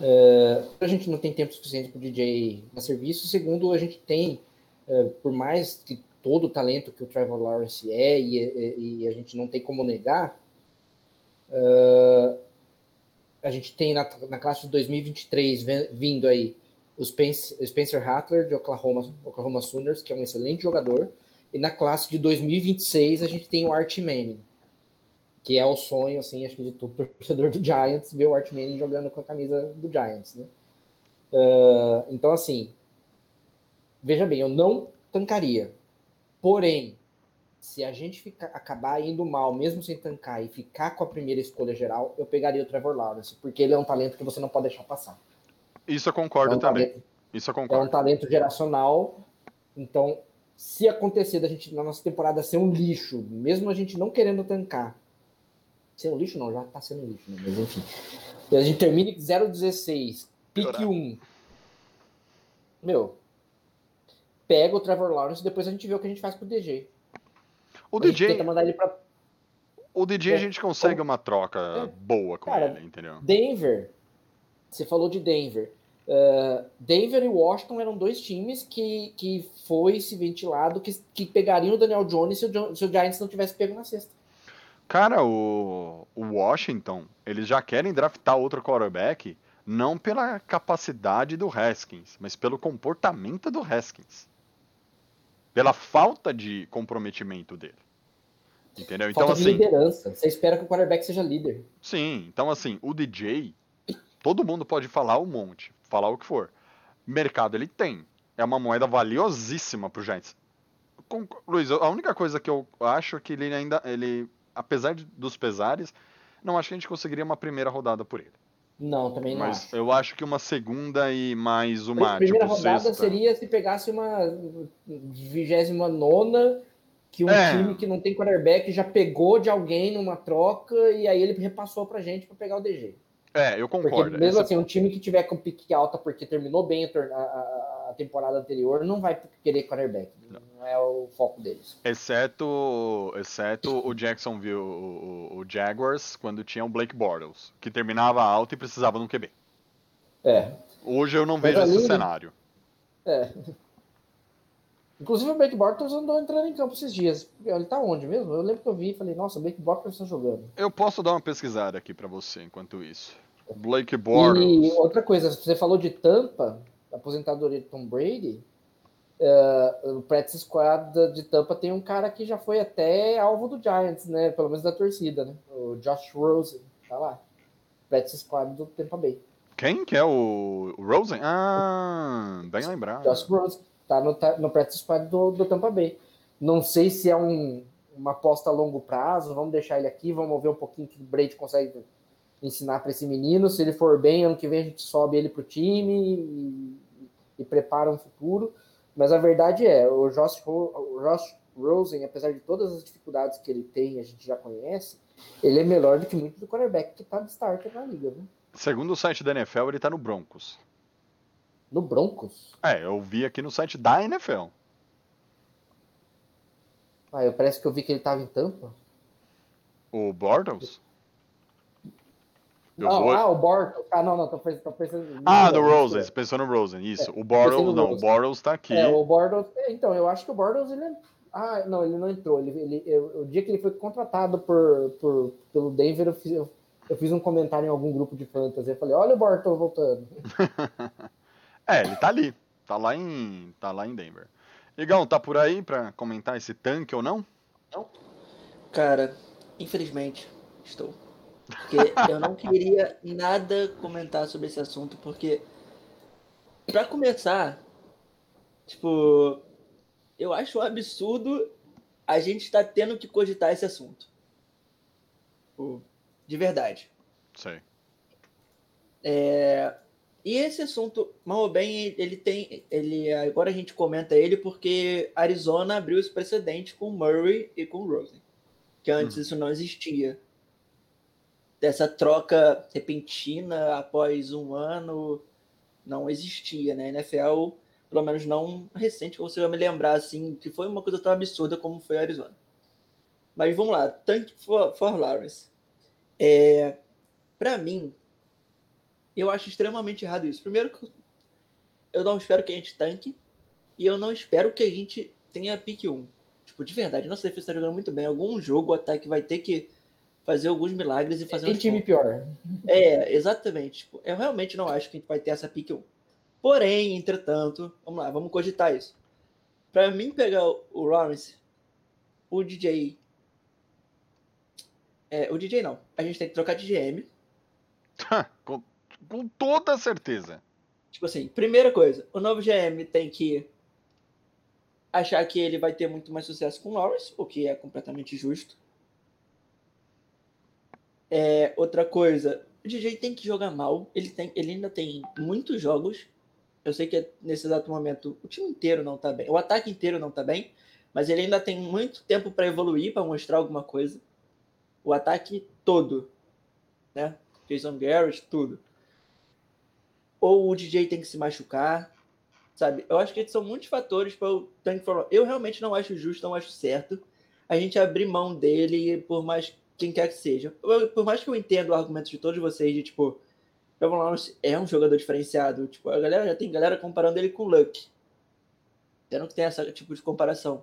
É, a gente não tem tempo suficiente para o DJ dar serviço. Segundo, a gente tem, é, por mais que todo o talento que o Trevor Lawrence é, e, e- e a gente não tem como negar, é, a gente tem na, na classe de 2023 ven- vindo aí o Spencer, Spencer Rattler de Oklahoma, Oklahoma Sooners, que é um excelente jogador. E na classe de 2026 a gente tem o Art Manning, que é o sonho, assim, acho que de todo torcedor do Giants, ver o Art Manning jogando com a camisa do Giants, né? Ah, então, assim, veja bem, eu não tancaria. Porém, se a gente ficar, acabar indo mal, mesmo sem tancar, e ficar com a primeira escolha geral, eu pegaria o Trevor Lawrence, porque ele é um talento que você não pode deixar passar. Isso eu É concordo um também. talento- Isso eu é um concordo. talento geracional. Então, se acontecer da gente na nossa temporada ser um lixo, mesmo a gente não querendo tancar, um lixo não, já tá sendo um lixo, né? mas enfim. A gente termina em 0,16, pique Piorar. 1. Meu, pega o Trevor Lawrence e depois a gente vê o que a gente faz com o DJ. O A gente DJ, tenta mandar ele pra o DJ a É, gente consegue uma troca É. boa com Cara, ele, entendeu? Denver. Você falou de Denver. Uh, Denver e Washington eram dois times que, que foi se ventilado que, que pegariam o Daniel Jones se o, se o Giants não tivesse pego na sexta. Cara, o, o Washington, eles já querem draftar outro quarterback, não pela capacidade do Haskins, mas pelo comportamento do Haskins. Pela falta de comprometimento dele. Entendeu? Então, Falta de assim, liderança. Você espera que o quarterback seja líder. sim, então assim, o DJ, todo mundo pode falar um monte, falar o que for. Mercado ele tem. É uma moeda valiosíssima pro Giants. Com- Luiz, a única coisa que eu acho é que ele ainda, ele, apesar de- dos pesares, não acho que a gente conseguiria uma primeira rodada por ele. Não, também não Mas acho. eu acho que uma segunda e mais uma, A primeira tipo, rodada sexta. seria se pegasse uma vigésima nona que um É. time que não tem quarterback já pegou de alguém numa troca e aí ele repassou pra gente pra pegar o DG. É, eu Porque concordo. mesmo Esse- assim, um time que tiver com pique alta porque terminou bem a, a- a- temporada anterior não vai querer quarterback. Não é o foco deles. Exceto, exceto o Jacksonville, o, o- Jaguars, quando tinha o Blake Bortles, que terminava alto e precisava de um QB. É. Hoje eu não Mas vejo esse ali- cenário. É. Inclusive o Blake Bortles andou entrando em campo esses dias. Ele tá onde mesmo? Eu lembro que eu vi e falei, nossa, o Blake Bortles tá jogando. Eu posso dar uma pesquisada aqui pra você enquanto isso. Blake E Bortles. outra coisa, você falou de Tampa, aposentadoria de Tom Brady. é, o practice squad de Tampa tem um cara que já foi até alvo do Giants, né? Pelo menos da torcida, né? O Josh Rosen, tá lá. Practice squad do Tampa Bay. Quem que é o, o Rosen? Ah, bem lembrado. Josh Rosen tá no, no practice squad do, do Tampa Bay. Não sei se é um, uma aposta a longo prazo, vamos deixar ele aqui, vamos ver um pouquinho que o Brady consegue ensinar para esse menino. Se ele for bem, ano que vem a gente sobe ele pro time e, prepara um futuro. Mas a verdade é, o Josh, o Josh Rosen, apesar de todas as dificuldades que ele tem, a gente já conhece, ele é melhor do que muito do quarterback que tá de starter na liga, viu? Segundo o site da NFL, ele tá no Broncos. No Broncos. É, eu vi aqui no site da NFL. Ah, eu parece que eu vi que ele tava em Tampa. O Bortles? Eu Não, vou- ah, o Bortles. Ah, não, não, tô pensando. Tô pensando Ah, no Rosen, você pensou no Rosen, isso. o pensei Bortles, não, o. Bortles tá aqui. É, o Bortles. é, Então, eu acho que o Bortles, ele. Ah, não, ele não entrou. Ele, ele, eu- o dia que ele foi contratado por, por, pelo Denver, eu fiz, eu, eu fiz um comentário em algum grupo de fantasy. Eu falei, olha o Bortles voltando. É, ele tá ali. Tá lá em. tá lá em Denver. Igão, tá por aí pra comentar esse tanque ou não? Cara, infelizmente, estou. Porque eu não queria nada comentar sobre esse assunto, porque, pra começar, tipo, eu acho um absurdo a gente estar tendo que cogitar esse assunto. Tipo, De verdade. Sei. É, E esse assunto, mal ou bem, ele tem. Ele, agora a gente comenta ele porque Arizona abriu esse precedente com Murray e com Rosen. Que antes Uhum. isso não existia. Dessa troca repentina após um ano não existia, né? NFL, pelo menos não recente, consiga me lembrar assim, que foi uma coisa tão absurda como foi a Arizona. Mas vamos lá, Tank for, for Lawrence. É, para mim, eu acho extremamente errado isso. Primeiro, eu não espero que a gente tanque. E eu não espero que a gente tenha pick 1. Tipo, de verdade, nossa defesa está jogando muito bem. Algum jogo o ataque vai ter que fazer alguns milagres e fazer Tem uns time pontos. pior. É, exatamente. Tipo, eu realmente não acho que a gente vai ter essa pick 1. Porém, entretanto, vamos lá, vamos cogitar isso. Pra mim pegar o o Lawrence, o DJ. É, o DJ não. A gente tem que trocar de GM. com, com toda certeza. Tipo assim, primeira coisa, o novo GM tem que achar que ele vai ter muito mais sucesso com o Lawrence, o que é completamente justo. É, outra coisa, o DJ tem que jogar mal, ele, tem, ele ainda tem muitos jogos. Eu sei que nesse exato momento o time inteiro não tá bem, o ataque inteiro não tá bem, mas ele ainda tem muito tempo para evoluir, para mostrar alguma coisa. O ataque todo, né? Jason Garrett, tudo ou o DJ tem que se machucar, sabe? Eu acho que são muitos fatores para o Tank for Eu realmente não acho justo, não acho certo a gente abrir mão dele por mais quem quer que seja. Eu- por mais que eu entenda o argumento de todos vocês de tipo, Trevor Lawrence é um jogador diferenciado, tipo, a galera já tem galera comparando ele com o Luck. Tendo que ter esse tipo de comparação.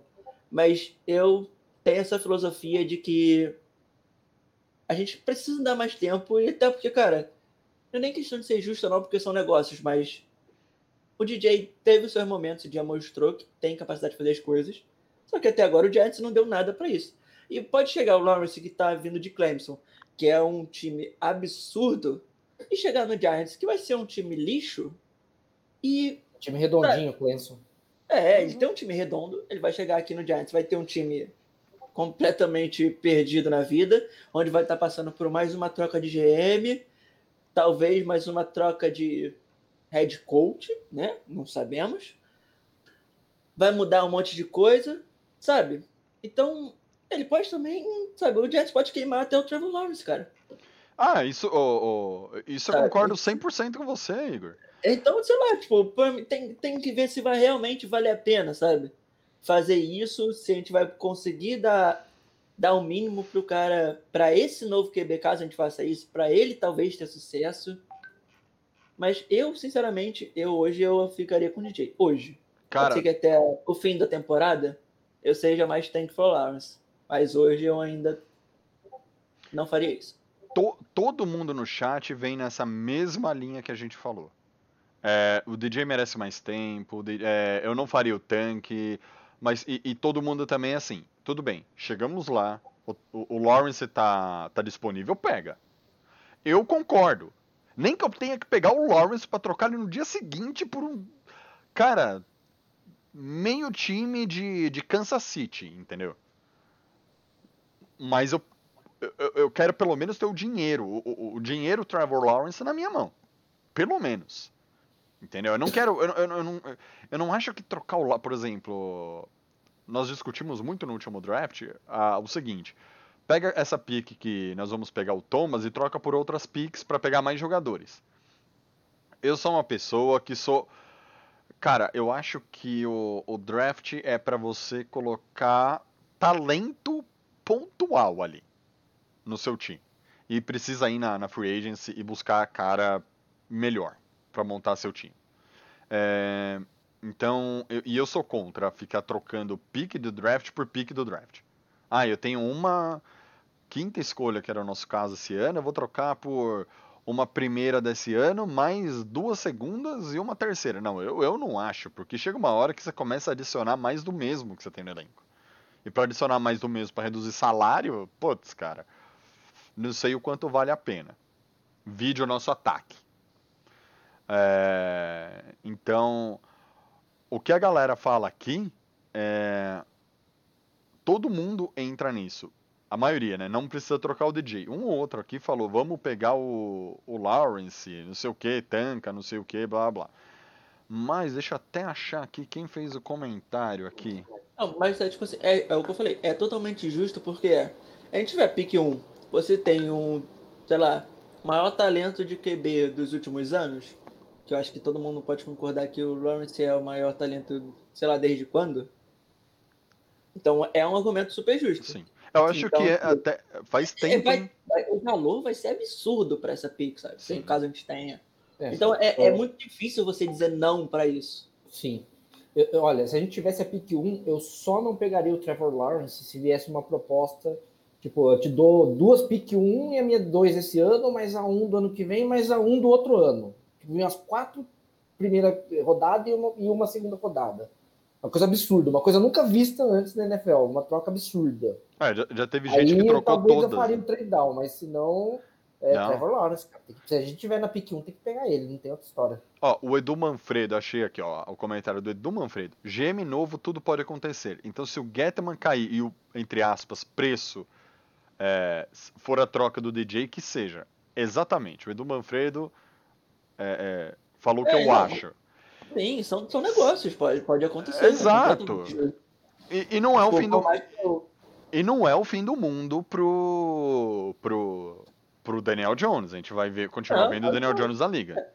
Mas eu tenho essa filosofia de que a gente precisa dar mais tempo e até porque, cara, não é nem questão de ser justo não, porque são negócios, mas o DJ teve os seus momentos e já mostrou que tem capacidade de fazer as coisas. Só que até agora o Giants não deu nada pra isso. E pode chegar o Lawrence que tá vindo de Clemson, que é um time absurdo, e chegar no Giants, que vai ser um time lixo, e Time redondinho, Clemson. é, ele tem um time redondo, ele vai chegar aqui no Giants, vai ter um time completamente perdido na vida, onde vai estar passando por mais uma troca de GM, talvez mais uma troca de head coach, né? Não sabemos. Vai mudar um monte de coisa, sabe? Então, ele pode também, sabe, o Giants pode queimar até o Trevor Lawrence, cara. Ah, isso, ô, ô, isso eu concordo 100% com você, Igor. Então, sei lá, tipo, tem, tem que ver se vai realmente valer a pena, sabe? Fazer isso, se a gente vai conseguir dar, dar o mínimo pro cara, pra esse novo QB, caso a gente faça isso, pra ele talvez ter sucesso. Mas eu, sinceramente, eu hoje eu ficaria com o DJ. Hoje. Pode Cara, ser que até o fim da temporada eu seja mais Tank for Lawrence. Mas hoje eu ainda não faria isso. to- todo mundo no chat vem nessa mesma linha que a gente falou. É, o DJ merece mais tempo, o D- é, eu não faria o tanque, mas e, e todo mundo também é assim. Tudo bem, chegamos lá, o, o- o Lawrence tá, tá disponível, pega. Eu concordo. Nem que eu tenha que pegar o Lawrence pra trocar ele no dia seguinte por um. Cara, meio time de, de Kansas City, entendeu? Mas eu eu, eu quero pelo menos ter o dinheiro, o, o, o dinheiro Trevor Lawrence na minha mão. Pelo menos. Entendeu? Eu não quero. Eu, eu, eu não, eu não acho que trocar o. Por exemplo, nós discutimos muito no último draft o seguinte: pega essa pick que nós vamos pegar o Thomas e troca por outras picks para pegar mais jogadores. Eu sou uma pessoa que sou. Cara, eu acho que o, o draft é para você colocar talento pontual ali no seu time. e precisa ir na, na free agency e buscar a cara melhor para montar seu time. É, então, eu, e eu sou contra ficar trocando pique do draft por pique do draft. Ah, eu tenho uma quinta escolha, que era o nosso caso esse ano, eu vou trocar por uma primeira desse ano, mais duas segundas e uma terceira. Não, eu, eu não acho, porque chega uma hora que você começa a adicionar mais do mesmo que você tem no elenco. E para adicionar mais do mesmo para reduzir salário, putz, cara, não sei o quanto vale a pena. Vídeo nosso ataque. É, então, o que a galera fala aqui é. Todo mundo entra nisso. A maioria, né? Não precisa trocar o DJ. Um ou outro aqui falou, vamos pegar o, o Lawrence, não sei o que, tanca, não sei o que, blá blá. Mas deixa eu até achar aqui quem fez o comentário aqui. Não, mas é tipo assim, é, é o que eu falei, é totalmente justo porque é, a gente tiver pique 1, você tem um, sei lá, maior talento de QB dos últimos anos, que eu acho que todo mundo pode concordar que o Lawrence é o maior talento, sei lá, desde quando? Então é um argumento super justo. Sim. Eu acho Então, que é tipo, até faz É, tempo. vai- vai- o valor vai ser absurdo para essa pick, sabe? Se Sim. caso a gente tenha. É, Então é, é eu- muito difícil você dizer não para isso. Sim. Eu- olha, se a gente tivesse a pick 1, eu só não pegaria o Trevor Lawrence se viesse uma proposta. Tipo, eu te dou duas pick 1 e a minha 2 esse ano, mais a 1 do ano que vem, mais a 1 do outro ano. Tipo, umas quatro primeira rodada e uma, e uma segunda rodada. Uma coisa absurda, uma coisa nunca vista antes na NFL, uma troca absurda. É, já, já teve gente Aí que trocou talvez eu faria né? o trade down, mas se não, é Não. Trevor Lawrence, cara. Tem que- se a gente tiver na pick 1, tem que pegar ele, não tem outra história. Ó, o Edu Manfredo, achei aqui, ó, o comentário do Edu Manfredo. GM novo, tudo pode acontecer. Então, se o Getman cair e o, entre aspas, preço é, for a troca do DJ, que seja. Exatamente. O Edu Manfredo é, é, falou o que É, eu não. acho. Sim, são, são negócios, pode, pode acontecer. Exato. completamente. E, e não é o fim do, e não é o fim do mundo pro, pro, pro Daniel Jones. A gente vai ver, continuar Não, vendo o Daniel. Jones na liga.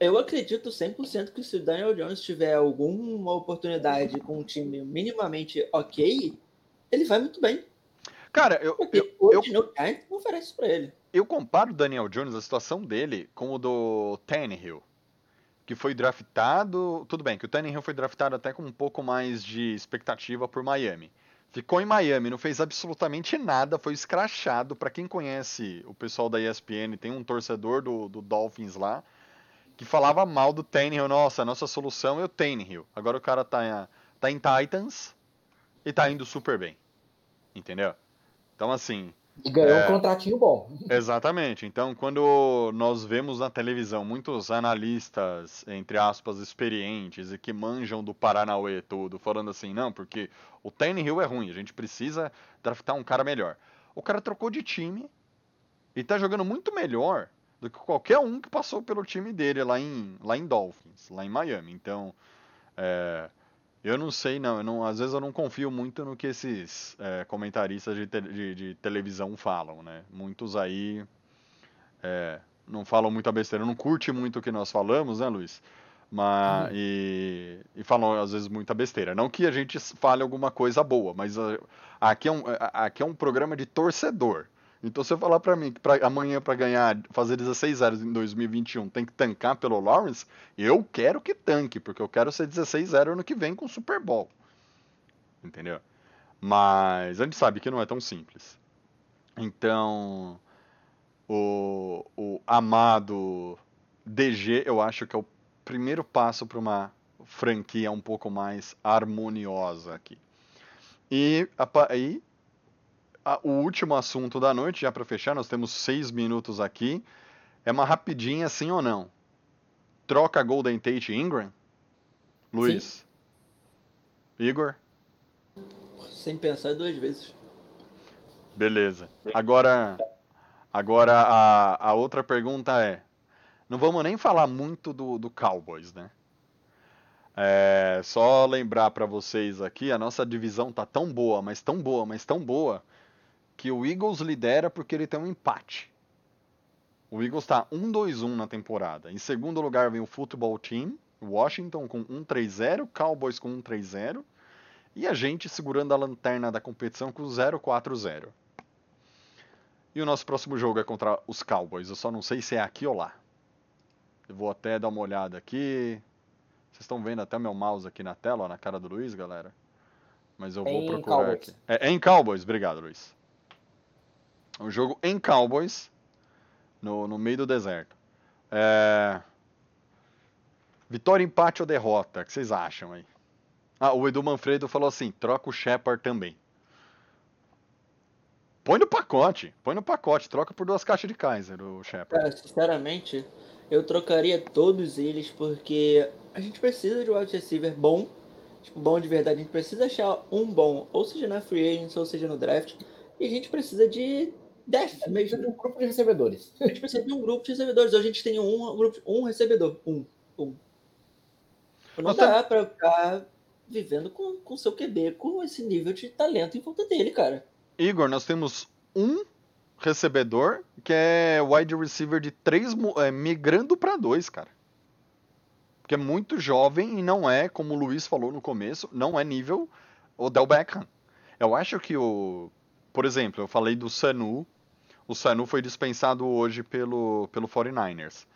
Eu acredito 100% que se o Daniel Jones tiver alguma oportunidade com um time minimamente ok, ele vai muito bem. Cara, eu, Porque eu, eu, hoje no Giants não oferece pra ele. eu comparo o Daniel Jones, a situação dele, com o do Tannehill, que foi draftado. Tudo bem, que o Tannehill foi draftado até com um pouco mais de expectativa por Miami. Ficou em Miami, não fez absolutamente nada, foi escrachado. Pra quem conhece o pessoal da ESPN, tem um torcedor do, do Dolphins lá que falava mal do Tannehill. Nossa, a nossa solução é o Tannehill. Agora o cara tá, tá em Titans e tá indo super bem. Entendeu? Então, assim, E ganhou É. um contratinho bom. Exatamente. Então, quando nós vemos na televisão muitos analistas, entre aspas, experientes e que manjam do Paranauê tudo, falando assim, não, porque o Tannehill é ruim, a gente precisa draftar um cara melhor. O cara trocou de time e tá jogando muito melhor do que qualquer um que passou pelo time dele lá em, lá em Dolphins, lá em Miami. Então, é, eu não sei, não, não. Às vezes eu não confio muito no que esses é, comentaristas de, te- de- de televisão falam, né? Muitos aí é, não falam muita besteira, não curte muito o que nós falamos, né, Luiz? Mas, e, e falam às vezes muita besteira. Não que a gente fale alguma coisa boa, mas ah, aqui é um, aqui é um programa de torcedor. Então, se eu falar pra mim que pra, amanhã para ganhar, fazer 16 0 em 2021 tem que tancar pelo Lawrence, eu quero que tanque, porque eu quero ser 16 0 ano que vem com o Super Bowl. Entendeu? Mas a gente sabe que não é tão simples. Então, o, o amado DG, eu acho que é o primeiro passo para uma franquia um pouco mais harmoniosa aqui. E aí, a- o último assunto da noite, já para fechar, nós temos seis minutos aqui. É uma rapidinha, sim ou não? Troca Golden Tate e Ingram? Luiz? Igor? Sem pensar duas vezes. Beleza. Agora, agora a, a outra pergunta é: não vamos nem falar muito do, do Cowboys, né? É, só lembrar pra vocês aqui, a nossa divisão tá tão boa, mas tão boa, mas tão boa, que o Eagles lidera porque ele tem um empate. O Eagles tá 1-2-1 na temporada. Em segundo lugar vem o Football Team, Washington com 1-3-0, Cowboys com 1-3-0 e a gente segurando a lanterna da competição com 0-4-0. E o nosso próximo jogo é contra os Cowboys. Eu só não sei se é aqui ou lá. Eu vou até dar uma olhada aqui. Vocês estão vendo até meu mouse aqui na tela, ó, na cara do Luiz, galera? Mas eu É vou procurar aqui. É, é em Cowboys, obrigado, Luiz. Um jogo em Cowboys, no, no meio do deserto. É... Vitória, empate ou derrota? O que vocês acham aí? Ah, o Edu Manfredo falou assim: troca o Shepard também. Põe no pacote, põe no pacote, troca por duas caixas de Kaiser o Shepard. Sinceramente, eu trocaria todos eles porque a gente precisa de um wide receiver bom, tipo, bom de verdade. A gente precisa achar um bom, ou seja na free agency, ou seja no draft. E a gente precisa de depth Precisa mesmo. de um grupo de recebedores. A gente precisa de um grupo de recebedores. Hoje a gente tem um, grupo, um recebedor. Um. Um. Não Nós dá pra ficar vivendo com, com seu QB com esse nível de talento em volta dele, cara. Igor, nós temos um recebedor que é wide receiver de três é, migrando para dois, cara. Que é muito jovem e não é, como o Luiz falou no começo, não é nível Odell Beckham. Eu acho que o, por exemplo, eu falei do Sanu. O Sanu foi dispensado hoje pelo pelo 49ers.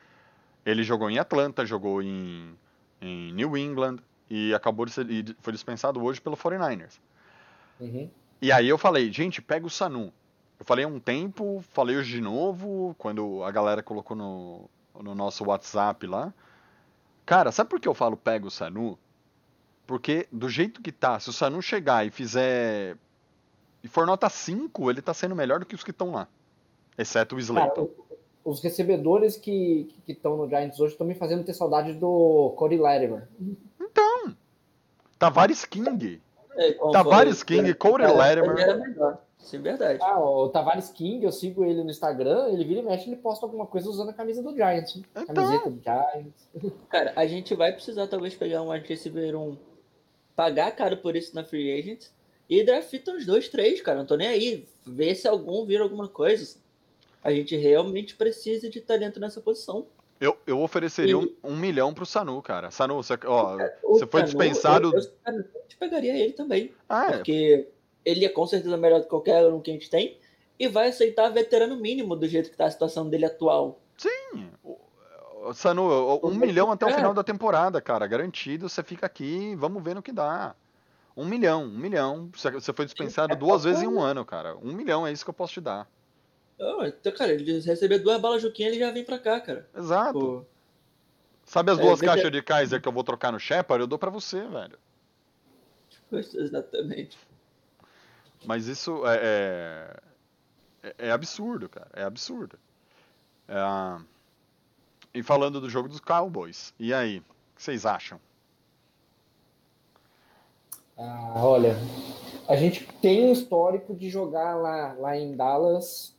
Ele jogou em Atlanta, jogou em, em New England e acabou de ser e foi dispensado hoje pelo 49ers. Uhum. E aí eu falei, gente, pega o Sanu. Eu falei há um tempo, falei hoje de novo, quando a galera colocou no, no nosso WhatsApp lá. Cara, sabe por que eu falo pega o Sanu? Porque do jeito que tá, se o Sanu chegar e fizer. e for nota 5, ele tá sendo melhor do que os que estão lá. Exceto o Cara, Slayton. o- os recebedores que estão no Giants hoje estão me fazendo ter saudade do Cody Latimer. Tavares King. É, Tavares King, Corey cara, Latimer. Isso é verdade. Ah, o Tavares King, eu sigo ele no Instagram, ele vira e mexe, ele posta alguma coisa usando a camisa do Giants. hein? Então. Camiseta do Giants. Cara, a gente vai precisar talvez pegar um wide receiver 1, pagar caro por isso na free agent e draftar uns dois, três, cara. Não tô nem aí. Ver se algum vira alguma coisa. A gente realmente precisa de talento nessa posição. Eu, eu ofereceria um, E- um milhão pro Sanu, cara. Sanu, você, ó, O você foi dispensado. Eu, eu, sinceramente, pegaria ele também. Ah, é, Porque ele é com certeza melhor do que qualquer um que a gente tem. E vai aceitar veterano mínimo do jeito que tá a situação dele atual. O Sanu, um milhão até o É. final da temporada, cara. Garantido, você fica aqui, vamos ver no que dá. Um milhão, um milhão. Você foi dispensado é duas vezes em um ano, cara. Um milhão é isso que eu posso te dar. Então, cara, ele receber duas balas Juquinha, ele já vem pra cá, cara. Exato. Pô, Sabe as É, duas veja- caixas de Kaiser que eu vou trocar no Shepard? Eu dou pra você, velho. exatamente. Mas isso é, é, é absurdo, cara. É absurdo. É, e falando do jogo dos Cowboys, e aí? O que vocês acham? Ah, olha, a gente tem um histórico de jogar lá, lá em Dallas,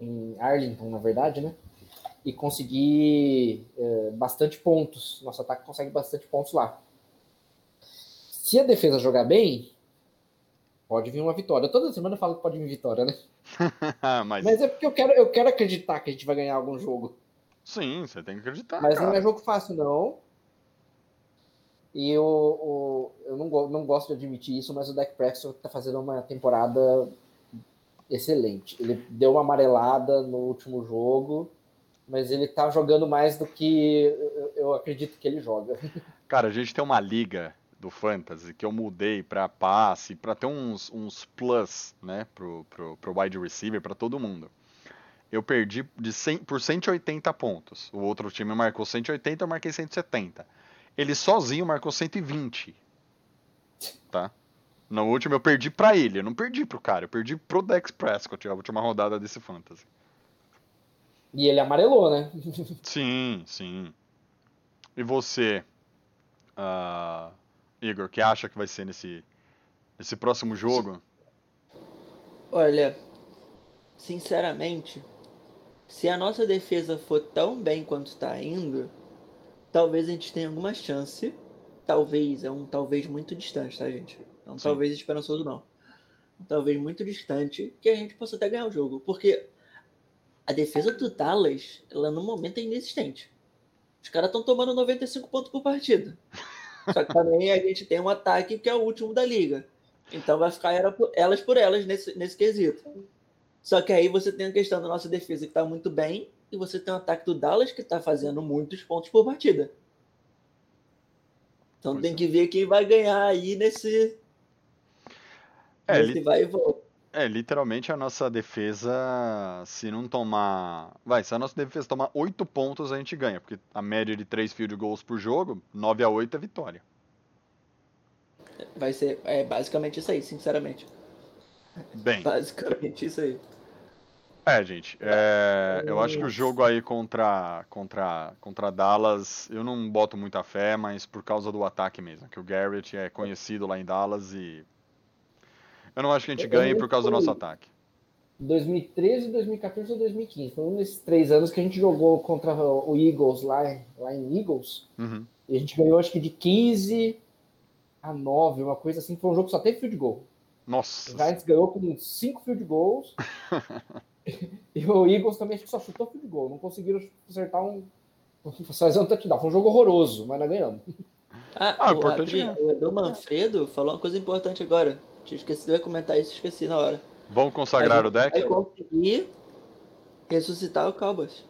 em Arlington, na verdade, né? E conseguir eh, bastante pontos. Nosso ataque consegue bastante pontos lá. Se a defesa jogar bem, pode vir uma vitória. Toda semana eu falo que pode vir vitória, né? Mas, Mas é porque eu quero, eu quero acreditar que a gente vai ganhar algum jogo. sim, você tem que acreditar. Mas não cara. é jogo fácil, não. E eu, o- eu não, não gosto de admitir isso, mas o Dak Prescott tá fazendo uma temporada excelente. Ele deu uma amarelada no último jogo, mas ele tá jogando mais do que eu, acredito que ele joga. Cara, a gente tem uma liga do Fantasy que eu mudei pra passe, pra ter uns, uns plus, né, pro, pro, pro wide receiver, pra todo mundo. Eu perdi de 100, por 180 pontos. O outro time marcou 180, eu marquei 170. Ele sozinho marcou 120. Tá? No último eu perdi pra ele, eu não perdi pro cara, eu perdi pro Dex Prescott, a última rodada desse Fantasy. E ele amarelou, né? Sim, sim. E você, ah, Igor, que acha que vai ser nesse, nesse próximo jogo? Olha, sinceramente, se a nossa defesa for tão bem quanto está indo, talvez a gente tenha alguma chance. Talvez, é um talvez muito distante, tá, gente? Um Sim. talvez esperançoso, não. Talvez muito distante que a gente possa até ganhar o jogo. Porque a defesa do Dallas, ela no momento é inexistente. Os caras estão tomando 95 pontos por partida. Só que também a gente tem um ataque que é o último da liga. Então vai ficar elas por elas nesse, nesse quesito. Só que aí você tem a questão da nossa defesa que tá muito bem, e você tem o ataque do Dallas que tá fazendo muitos pontos por partida. Então Pois tem é. que ver quem vai ganhar aí nesse, É, li- vai e volta. é, literalmente a nossa defesa, se não tomar. Vai, se a nossa defesa tomar 8 pontos, a gente ganha, porque a média de 3 field goals por jogo, 9 a 8 é vitória. Vai ser é basicamente isso aí, sinceramente. Bem, Basicamente isso aí. é, gente, é, eu acho que o jogo aí contra, contra, contra Dallas, eu não boto muita fé, mas por causa do ataque mesmo, que o Garrett é conhecido lá em Dallas e. Eu não acho que a gente ganhe por causa do nosso ataque. 2013, 2014 ou 2015. Foi um desses três anos que a gente jogou contra o Eagles lá, lá em Eagles. Uhum. E a gente ganhou acho que de 15 a 9, uma coisa assim. Foi um jogo que só teve field goal. Nossa. O Giants ganhou com 5 field goals. e o Eagles também acho que só chutou field goal. Não conseguiram acertar um. Fazer um touchdown. Foi um jogo horroroso, mas nós ganhamos. Ah, Ah, o, importante rapidinho, é. o Edu Manfredo falou uma coisa importante agora. Tinha esquecido de comentar isso, esqueci na hora. Vamos consagrar o deck? Vai conseguir ressuscitar o Cowboys.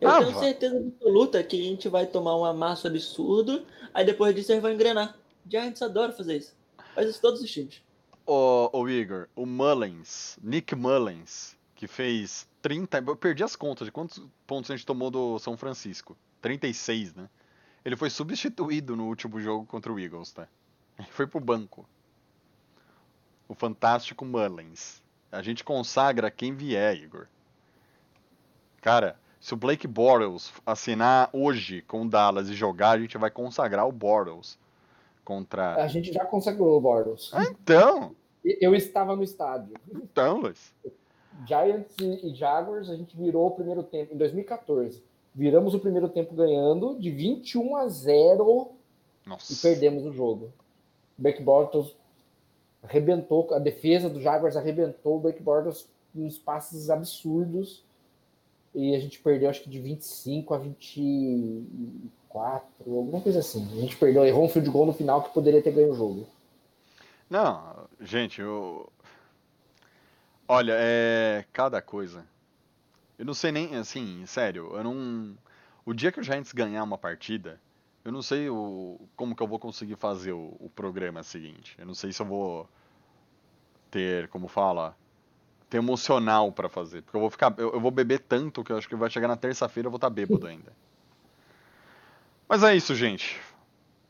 Eu Ah, tenho certeza absoluta que a gente vai tomar um amasso absurdo, aí depois disso eles vão engrenar. Giants adora fazer isso. Faz isso todos os times. Ô, ô Igor, o Mullins, Nick Mullins, que fez 30. Eu perdi as contas de quantos pontos a gente tomou do São Francisco. 36, né? Ele foi substituído no último jogo contra o Eagles, tá? Ele foi pro banco. O fantástico Mullins. A gente consagra quem vier, Igor. Cara, se o Blake Bortles assinar hoje com o Dallas e jogar, a gente vai consagrar o Bortles contra. A gente já consagrou o Bortles. Ah, então! Eu estava no estádio. Então, Luiz. Giants e e Jaguars, a gente virou o primeiro tempo em 2014. Viramos o primeiro tempo ganhando de 21 a 0 e Nossa. perdemos o jogo. Blake Bortles arrebentou, a defesa do Jaguars arrebentou o Blake Bortles uns passes absurdos. E a gente perdeu acho que de 25 a 24, alguma coisa assim. A gente perdeu, errou um field goal no final que poderia ter ganho o jogo. Não, gente, eu. Olha, é. Cada coisa. Eu não sei nem, assim, sério, eu não. O dia que o Giants ganhar uma partida, eu não sei o... como que eu vou conseguir fazer o, o programa seguinte. Eu não sei se eu vou ter, como fala, ter emocional pra fazer. Porque eu vou ficar. Eu, eu vou beber tanto que eu acho que vai chegar na terça-feira eu vou estar bêbado ainda. Mas é isso, gente.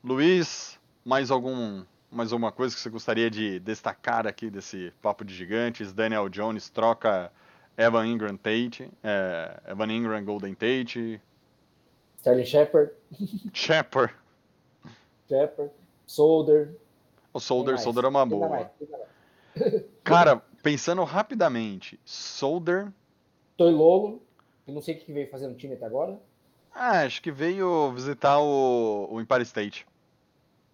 Luiz, mais algum mais alguma coisa que você gostaria de destacar aqui desse papo de gigantes? Daniel Jones troca Evan Ingram Tate, é, Evan Ingram Golden Tate, Sterling Shepard, Shepard, Shepard, Solder. o Solder? Solder é uma dá boa. mais? Dá? Cara, pensando rapidamente, Solder, Toilolo, que não sei o que veio fazer no time até agora. ah, acho que veio visitar o, o Empire State.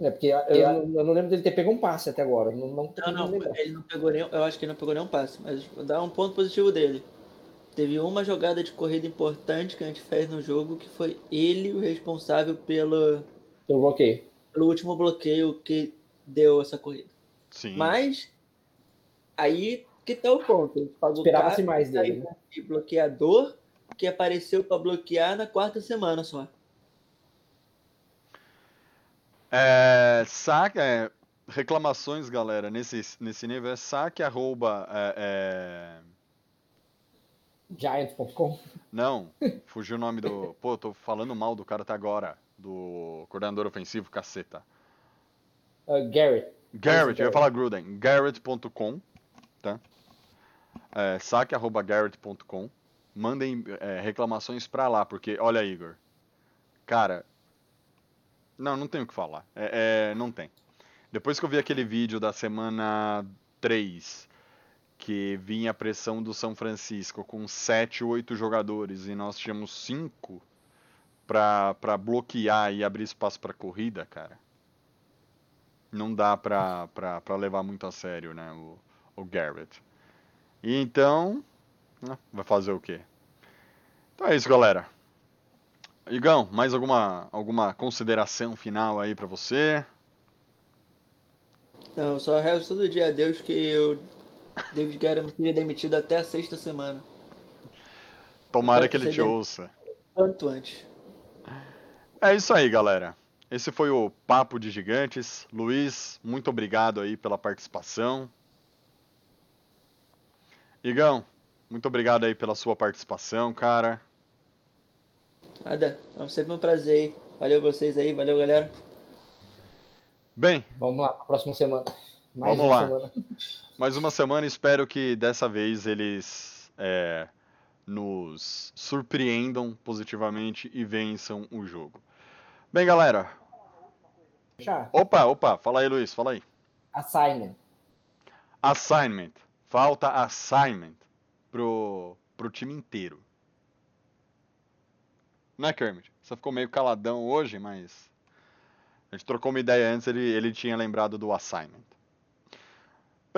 É, porque eu, eu não- eu não lembro dele ter pego um passe até agora. Não, não, Não, não, ele não pegou nenhum. Eu acho que ele não pegou nenhum passe, mas vou dar um ponto positivo dele. Teve uma jogada de corrida importante que a gente fez no jogo, que foi ele o responsável pelo, Eu bloqueei. pelo último bloqueio que deu essa corrida. Sim. Mas aí que tá o ponto. A gente pagou Esperava-se mais dele, né? de bloqueador que apareceu para bloquear na quarta semana só. É, saque, é, reclamações, galera, nesse, nesse nível é saque arroba, é, é, Giants.com. Não, fugiu o nome do. Pô, eu tô falando mal do cara até agora. Do coordenador ofensivo, caceta. Uh, Garrett. Garrett, eu ia falar Gruden. Garrett.com, tá? É, saque arroba Garrett.com. Mandem é, reclamações pra lá, porque, olha, Igor. Cara. Não, não tenho o que falar. É, é, não tem. Depois que eu vi aquele vídeo da semana 3, que vinha a pressão do São Francisco com 7, 8 jogadores e nós tínhamos 5 pra, pra bloquear e abrir espaço pra corrida, cara. Não dá pra levar muito a sério, né, o, o Garrett. E então, né, vai fazer o quê? Então é isso, galera. Igão, mais alguma, alguma consideração final aí pra você? Então, só resto todo dia a Deus que eu David Guerra seria demitido até a sexta semana. Tomara que ele te ouça. Quanto antes. É isso aí, galera. Esse foi o Papo de Gigantes. Luiz, muito obrigado aí pela participação. Igão, muito obrigado aí pela sua participação, cara. Nada. É sempre um prazer aí. Valeu vocês aí, valeu galera. Bem, Vamos lá, próxima semana. Mais Vamos uma lá. semana. Mais uma semana. Espero que dessa vez eles é, nos surpreendam positivamente e vençam o jogo. Bem, galera. Já. Opa, opa, fala aí, Luiz, fala aí. Assignment. Assignment. Falta assignment pro, pro time inteiro. Né, Kermit? Você ficou meio caladão hoje, mas. A gente trocou uma ideia antes, ele, ele tinha lembrado do assignment.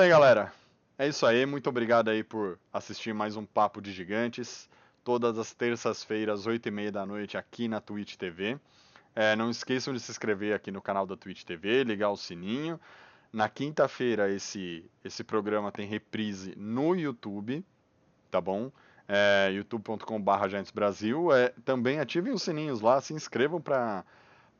Bem, galera, é isso aí. Muito obrigado aí por assistir mais um Papo de Gigantes. Todas as terças-feiras, 8h30 da noite, aqui na Twitch TV. É, não esqueçam de se inscrever aqui no canal da Twitch TV, ligar o sininho. Na quinta-feira esse, esse programa tem reprise no YouTube, tá bom? É, youtube.com.br. É, também ativem os sininhos lá, se inscrevam para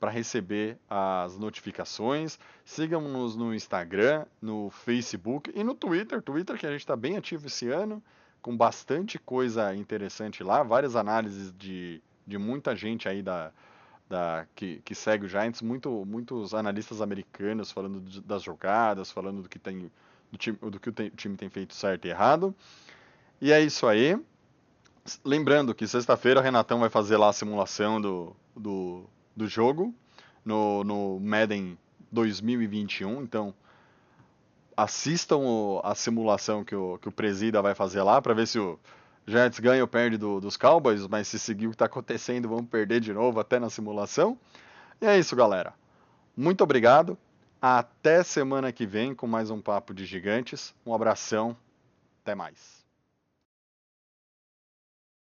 receber as notificações. Sigam-nos no Instagram, no Facebook e no Twitter. Twitter que a gente está bem ativo esse ano, com bastante coisa interessante lá, várias análises de, de muita gente aí da, da, que, que segue o Giants, muito, muitos analistas americanos falando de- das jogadas, falando do que, tem, do, time, do que o, te- o time tem feito certo e errado. E é isso aí. Lembrando que sexta-feira o Renatão vai fazer lá a simulação do, do, do jogo no, no Madden 2021. Então assistam o- a simulação que o, que o Presida vai fazer lá para ver se o Giants ganha ou perde do- dos Cowboys, mas se seguir o que está acontecendo, vamos perder de novo até na simulação. E é isso, galera. Muito obrigado. Até semana que vem com mais um Papo de Gigantes. Um abração. Até mais.